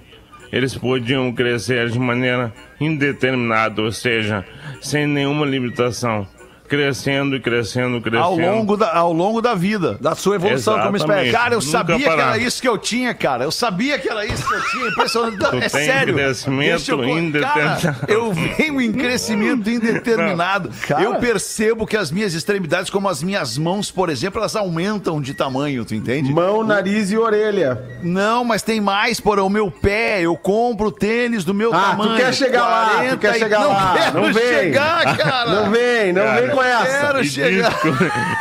eles podiam crescer de maneira indeterminada, ou seja, sem nenhuma limitação, crescendo e crescendo, crescendo. Ao longo, da, ao longo da vida. Da sua evolução como espécie. Cara, eu Nunca sabia que parar. era isso que eu tinha, cara. Eu sabia que era isso que eu tinha. Impressionante. Tu é tem sério. crescimento eu- indeterminado. Cara, eu venho em crescimento indeterminado. Cara. Eu percebo que as minhas extremidades, como as minhas mãos, por exemplo, elas aumentam de tamanho, tu entende? Mão, nariz e orelha. Não, mas tem mais, porra. O meu pé, eu compro tênis do meu Ah, tamanho. tu quer chegar lá, tu 40 quer chegar não lá. Quero não vem. chegar, cara. Não vem, não vem com essa. Quero E chegar.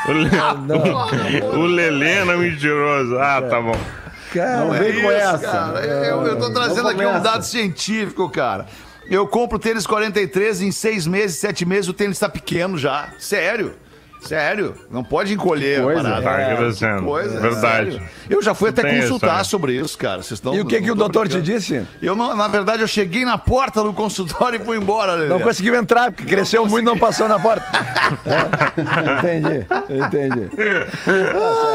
o, Le- o Lelê era mentiroso. Ah, tá bom. Não É vem com isso, essa. cara. Eu, eu tô trazendo Não aqui um dado científico, cara. Eu compro tênis 43 em seis meses, sete meses, o tênis tá pequeno já. Sério. Sério. Não pode encolher coisa. a parada. Tá crescendo. Coisa, Verdade. sério. Eu já fui até Tem isso, consultar né? sobre isso, cara. Vocês estão E o que, que o não doutor te brincando. disse? Eu, não, na verdade, eu cheguei na porta do consultório e fui embora, Lelê. Não conseguiu entrar, porque cresceu muito e não passou na porta. É. Entendi, entendi.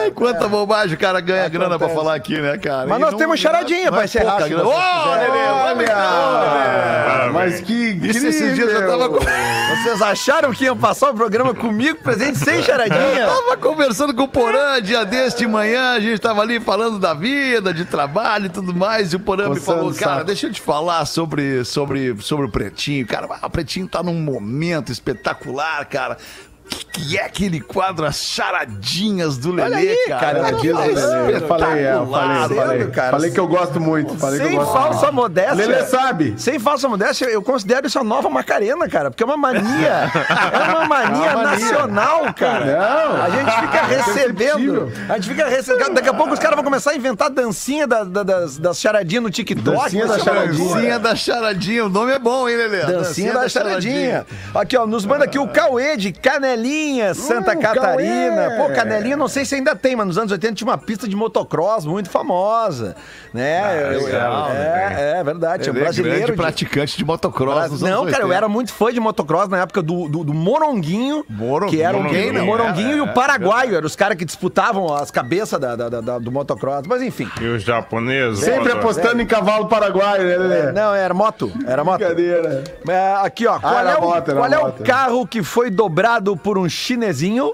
Ai, quanta bobagem o cara ganha grana pra falar aqui, né, cara? Mas E nós não- temos charadinha não pra é encerrar, Ô. Lelê, Olha! Lelê. Mas que Isso esses dias eu tava, Vocês acharam que iam passar o programa comigo, presente sem charadinha? tava conversando com o Porã dia deste de manhã, a gente tava ali falando da vida, de trabalho e tudo mais, e o Porã me falou, cara, deixa eu te falar sobre, sobre, sobre o Pretinho. Cara, o Pretinho tá num momento espetacular, cara. O que, que é aquele quadro, as charadinhas do Lelê, aí, cara? cara, Aquilo, é Lelê. Eu falei, é, eu falei, espetacular, falei. cara. Falei que eu gosto muito. Falei que Sem eu gosto falsa muito. modéstia. Lelê sabe. Sem falsa modéstia, eu considero isso a nova Macarena, cara. Porque é uma mania. É uma mania É uma mania. nacional, cara. Não. A gente fica É recebendo. A gente fica recebendo. Daqui a pouco os caras vão começar a inventar dancinha da- da- das, das charadinhas no TikTok. Dancinha da charadinha. Dancinha da charadinha, o nome é bom, hein, Lelê? Dancinha da charadinha. Aqui, ó, nos manda aqui o Cauê de Canelinha, Santa Hum, Catarina. Cauê. Pô, Canelinha, não sei se ainda tem, mas nos anos 80 tinha uma pista de motocross muito famosa. Né? Eu- legal, é, é verdade. Tinha um Ele é brasileiro. grande de- praticante de motocross nos não, anos cara, eu 80. era muito fã de motocross na época do, do, do Moronguinho, Moro- que era o Moronguinho, o Moronguinho era, e o é, Paraguaio, eram os caras que disputavam as cabeças da, da- da- da- do motocross. Mas enfim. E os japoneses? Sempre apostando em cavalo paraguaio, né, Lelê? Não, era moto. Era moto. Brincadeira. É, aqui, ó. Qual, era é, o, moto, era qual é o carro que foi dobrado por um chinesinho?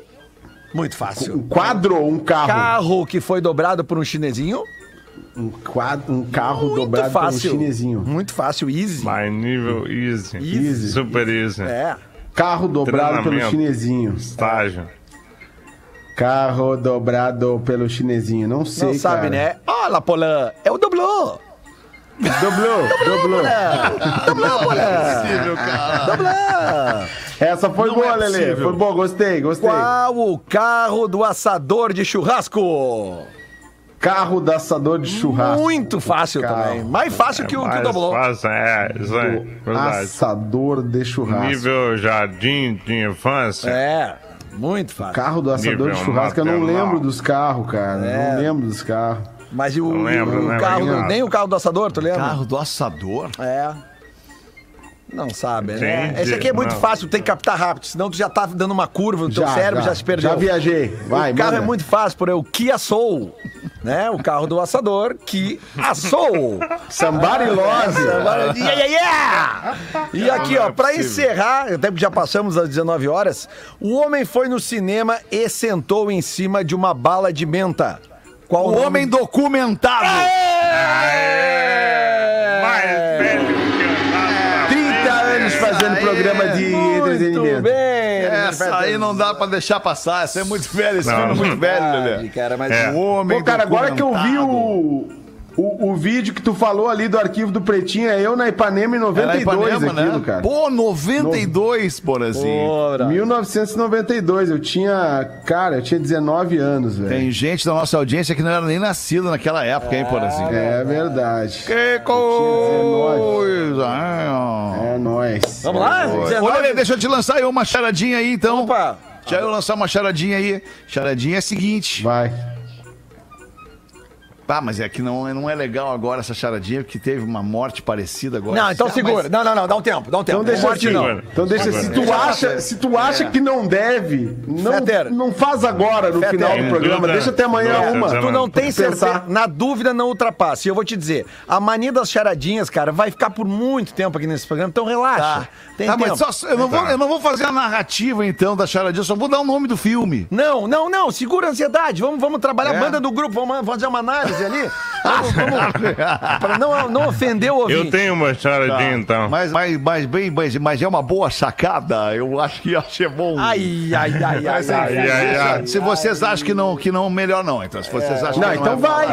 Muito fácil. Um quadro ou um carro? Carro que foi dobrado por um chinesinho? Um, quadro, um carro Muito dobrado fácil. por um chinesinho. Muito fácil, easy. By nível easy. Easy. Super easy. É. Carro dobrado pelo chinesinho. Estágio. Carro dobrado pelo chinesinho. Não sei, Não sabe, cara. né? Olha, Polan, é o doblô. Dobrou, dobrou. Doblô, Polan. Cara. Doblô. Essa foi Não boa, é Lelê. Foi boa, gostei, gostei. Qual o carro do assador de churrasco? Carro da assador de churrasco. Muito fácil Carro. também. Mais fácil que o, que o fácil, é, isso aí. Verdade. Assador de churrasco. Nível jardim de infância. É, muito fácil. Carro do assador Nível de churrasco, eu não lembro dos carros, cara. É. Não lembro dos carros. Mas e o, lembro, o né, carro, do- nem o carro do assador, tu lembra? Carro do assador? É. Não sabe, né? Entendi, Esse aqui é muito não. fácil, tem que captar rápido, senão tu já tá dando uma curva no teu cérebro, já, se perdeu. Já viajei. Vai, o carro manda. é muito fácil, por aí, o Kia Soul, né? O carro do assador que assou. Somebody loves. Somebody- Yeah, yeah, yeah! E aqui, ó, é pra possível. encerrar, até porque já passamos das 19 horas, o homem foi no cinema e sentou em cima de uma bala de menta. Qual O nome? homem documentado. Mais entretenimento. bem. Essa aí não dá pra deixar passar. Essa é muito velho, esse Não. filme é muito velho, Lelê. cara, mas É. O homem Pô, cara, agora que eu vi o. O, o vídeo que tu falou ali do arquivo do Pretinho é eu na Ipanema em 92 Ipanema, né? aquilo, cara. Pô, 92, Porazinho. Ora. 1992, eu tinha, cara, eu tinha 19 anos, velho. Tem gente da nossa audiência que não era nem nascida naquela época, hein, Porazinho? É verdade. Que coisa! É, É nóis. Vamos lá? Lelê, deixa eu te lançar aí uma charadinha aí, então. Opa. Deixa eu lançar uma charadinha aí. Charadinha é a seguinte. Vai. Ah, mas é que não, não é legal agora essa charadinha, porque teve uma morte parecida agora. Não, então Ah, segura. mas- Não, não, não, dá um tempo, dá um tempo. Então deixa Morte assim, não. Então deixa se tu acha, se tu acha que não deve, não, não faz agora no Fetter. final do programa, dúvida. deixa até amanhã Nossa, uma. Tu não tem certeza. Na dúvida, não ultrapassa. E eu vou te dizer, a mania das charadinhas, cara, vai ficar por muito tempo aqui nesse programa, então relaxa. Tá, Tem tá tempo. mas só, eu, não vou, eu não vou fazer a narrativa, então, da charadinha, só vou dar o nome do filme. Não, não, não, segura a ansiedade. Vamos, vamos trabalhar É? a banda do grupo, vamos vamos fazer uma análise ali. Vamos, pra não, não ofender o ouvinte. Eu tenho uma charadinha, então. Mas, mas, mas, bem, mas, mas é uma boa sacada. Eu acho que é bom. Ai, ai, ai, ai, Mas, ai, ai, ai, ai. Se vocês acham que não, que não, melhor não. Então, se vocês acham Não, que então é vai.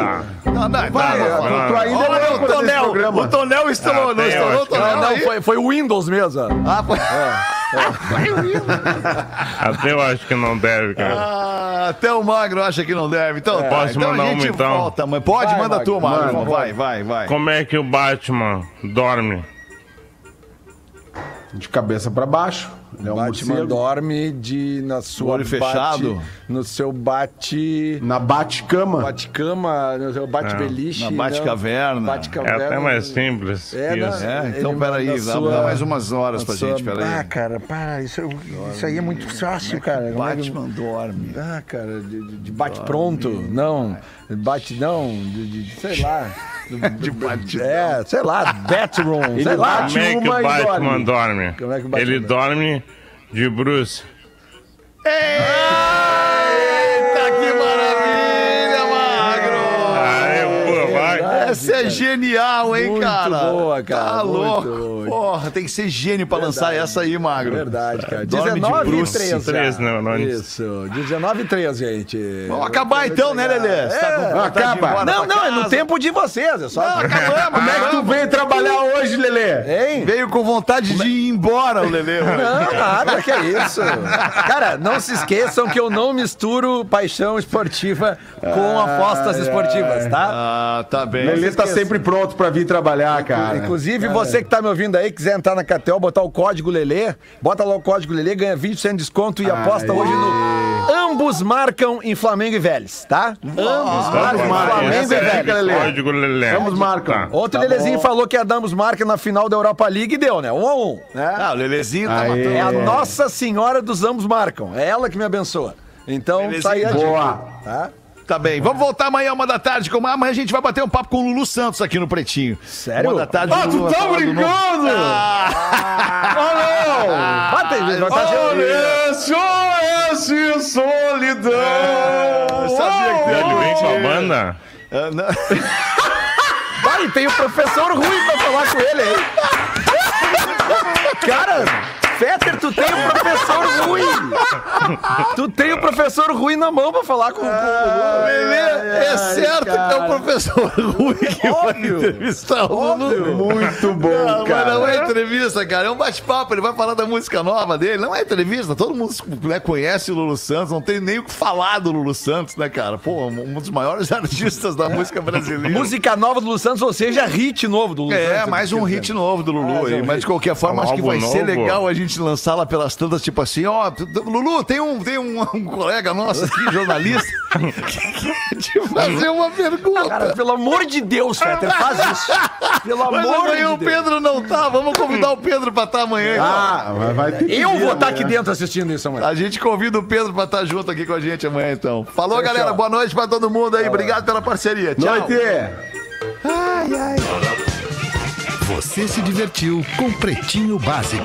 Não, não, vai. Não, tu ainda Olha não o Tonel, o Tonel estourou, Ah, não estourou o Tonel Não, não, foi, foi o Windows mesmo. Ah, foi... Até eu acho que não deve, cara. Ah, até o Magro acha que não deve. Então, tá, Posso então mandar a gente uma, então? volta. Mas pode, Vai, manda Magro, tu, Magro. manda. vai, vai, vai. Como é que o Batman dorme? De cabeça pra baixo. Ele é um Batman morcego. dorme de, na sua Olho fechado. bate- no seu bate... Na bate-cama. Bate-cama, no seu bate-beliche. Na não. Bate-caverna. É Bate-caverna. até mais simples. É, na- isso. É, então Ele peraí, manda dá, sua- dá mais umas horas pra na sua- gente, peraí. Ah, cara, para, isso, isso aí é muito fácil, cara. É Batman dorme. Ah, cara, de, de- de bate-pronto, não. Bate, não, de, de- sei lá. De bate É, sei lá, batroom, sei lá. bate Como é que uma o e Batman dorme. dorme? Como é que o Batman Ele dorme? De Bruce. Eita, Essa é genial, hein, Muito cara? boa, cara, Tá muito louco. boa. Porra, tem que ser gênio pra lançar essa aí, Magro. Verdade, cara. Dorme de 19 e Bruce. 13. Três já. neurônios. Isso, 19 e 13, gente. Vamos acabar então, né, Lelê? Você tá acaba. Não, não, é no tempo de vocês, é só. Não, acabamos. Como é que tu veio trabalhar hoje, Lelê? Hein? Veio com vontade de ir embora, o Lelê. Não, nada, que é isso. Cara, não se esqueçam que eu não misturo paixão esportiva com apostas esportivas, tá? Ah, tá bem. Lelê tá sempre pronto pra vir trabalhar, cara. Inclusive, você que tá me ouvindo aí, quiser entrar na KTO, botar o código Lelê, bota lá o código Lelê, ganha 20% de desconto e aposta hoje no Ambos marcam em Flamengo e Vélez, tá? Ambos marcam em marcam. Flamengo e é a Vélez. Lelê. Código Lelé. Vamos marcam. Tá. Ontem Tá Lelezinho bom. falou que ia dar Ambos marca na final da Europa League e deu, né? Um a um. Né? Ah, o Lelezinho tá Aê. matando. É a Nossa Senhora dos Ambos marcam. É ela que me abençoa. Então, Belezinha. sai a dica. Boa. Tá? Tá bem. Vamos voltar amanhã, uma da tarde. Como amanhã a gente vai bater um papo com o Lulu Santos aqui no Pretinho. Sério? Uma da tarde. Ah, tu tá brincando? Ah, Ah, Bata aí, vai tá Olha, solidão. eu sabia que Ele vem com a banda? Ah, não. Vai, tem o professor Rui pra falar com ele aí. Cara, Fetter, tu tem o professor Rui. Tu tem o professor Rui na mão pra falar com, com o Lulu. Lelê, é certo que é o professor Rui que vai entrevistar o Lulu. Muito bom, Não, mas cara. não é entrevista, cara. É um bate-papo. Ele vai falar da música nova dele. Não é entrevista. Todo mundo né, conhece o Lulu Santos. Não tem nem o que falar do Lulu Santos, né, cara? Pô, um dos maiores artistas da música brasileira. Música nova do Lulu Santos, ou seja, hit novo do Lulu É, Santos. mais um hit novo do Lulu Mais aí. Mas de qualquer forma, Um acho que vai ser novo? legal a gente lançar lá pelas tantas, tipo assim, ó, Lulu, tem um, tem um, um colega nosso aqui, jornalista, que quer te fazer uma pergunta. Cara, pelo amor de Deus, Fetter, faz isso. Pelo Mas amor amanhã de o Deus. Pedro não tá, vamos convidar o Pedro pra estar amanhã. então. Ah, mas vai ter Eu vou estar amanhã. aqui dentro assistindo isso amanhã. A gente convida o Pedro pra estar junto aqui com a gente amanhã, então. Falou, galera. Boa noite pra todo mundo aí. Obrigado pela parceria. Tchau. Noite. Você se divertiu com Pretinho Básico.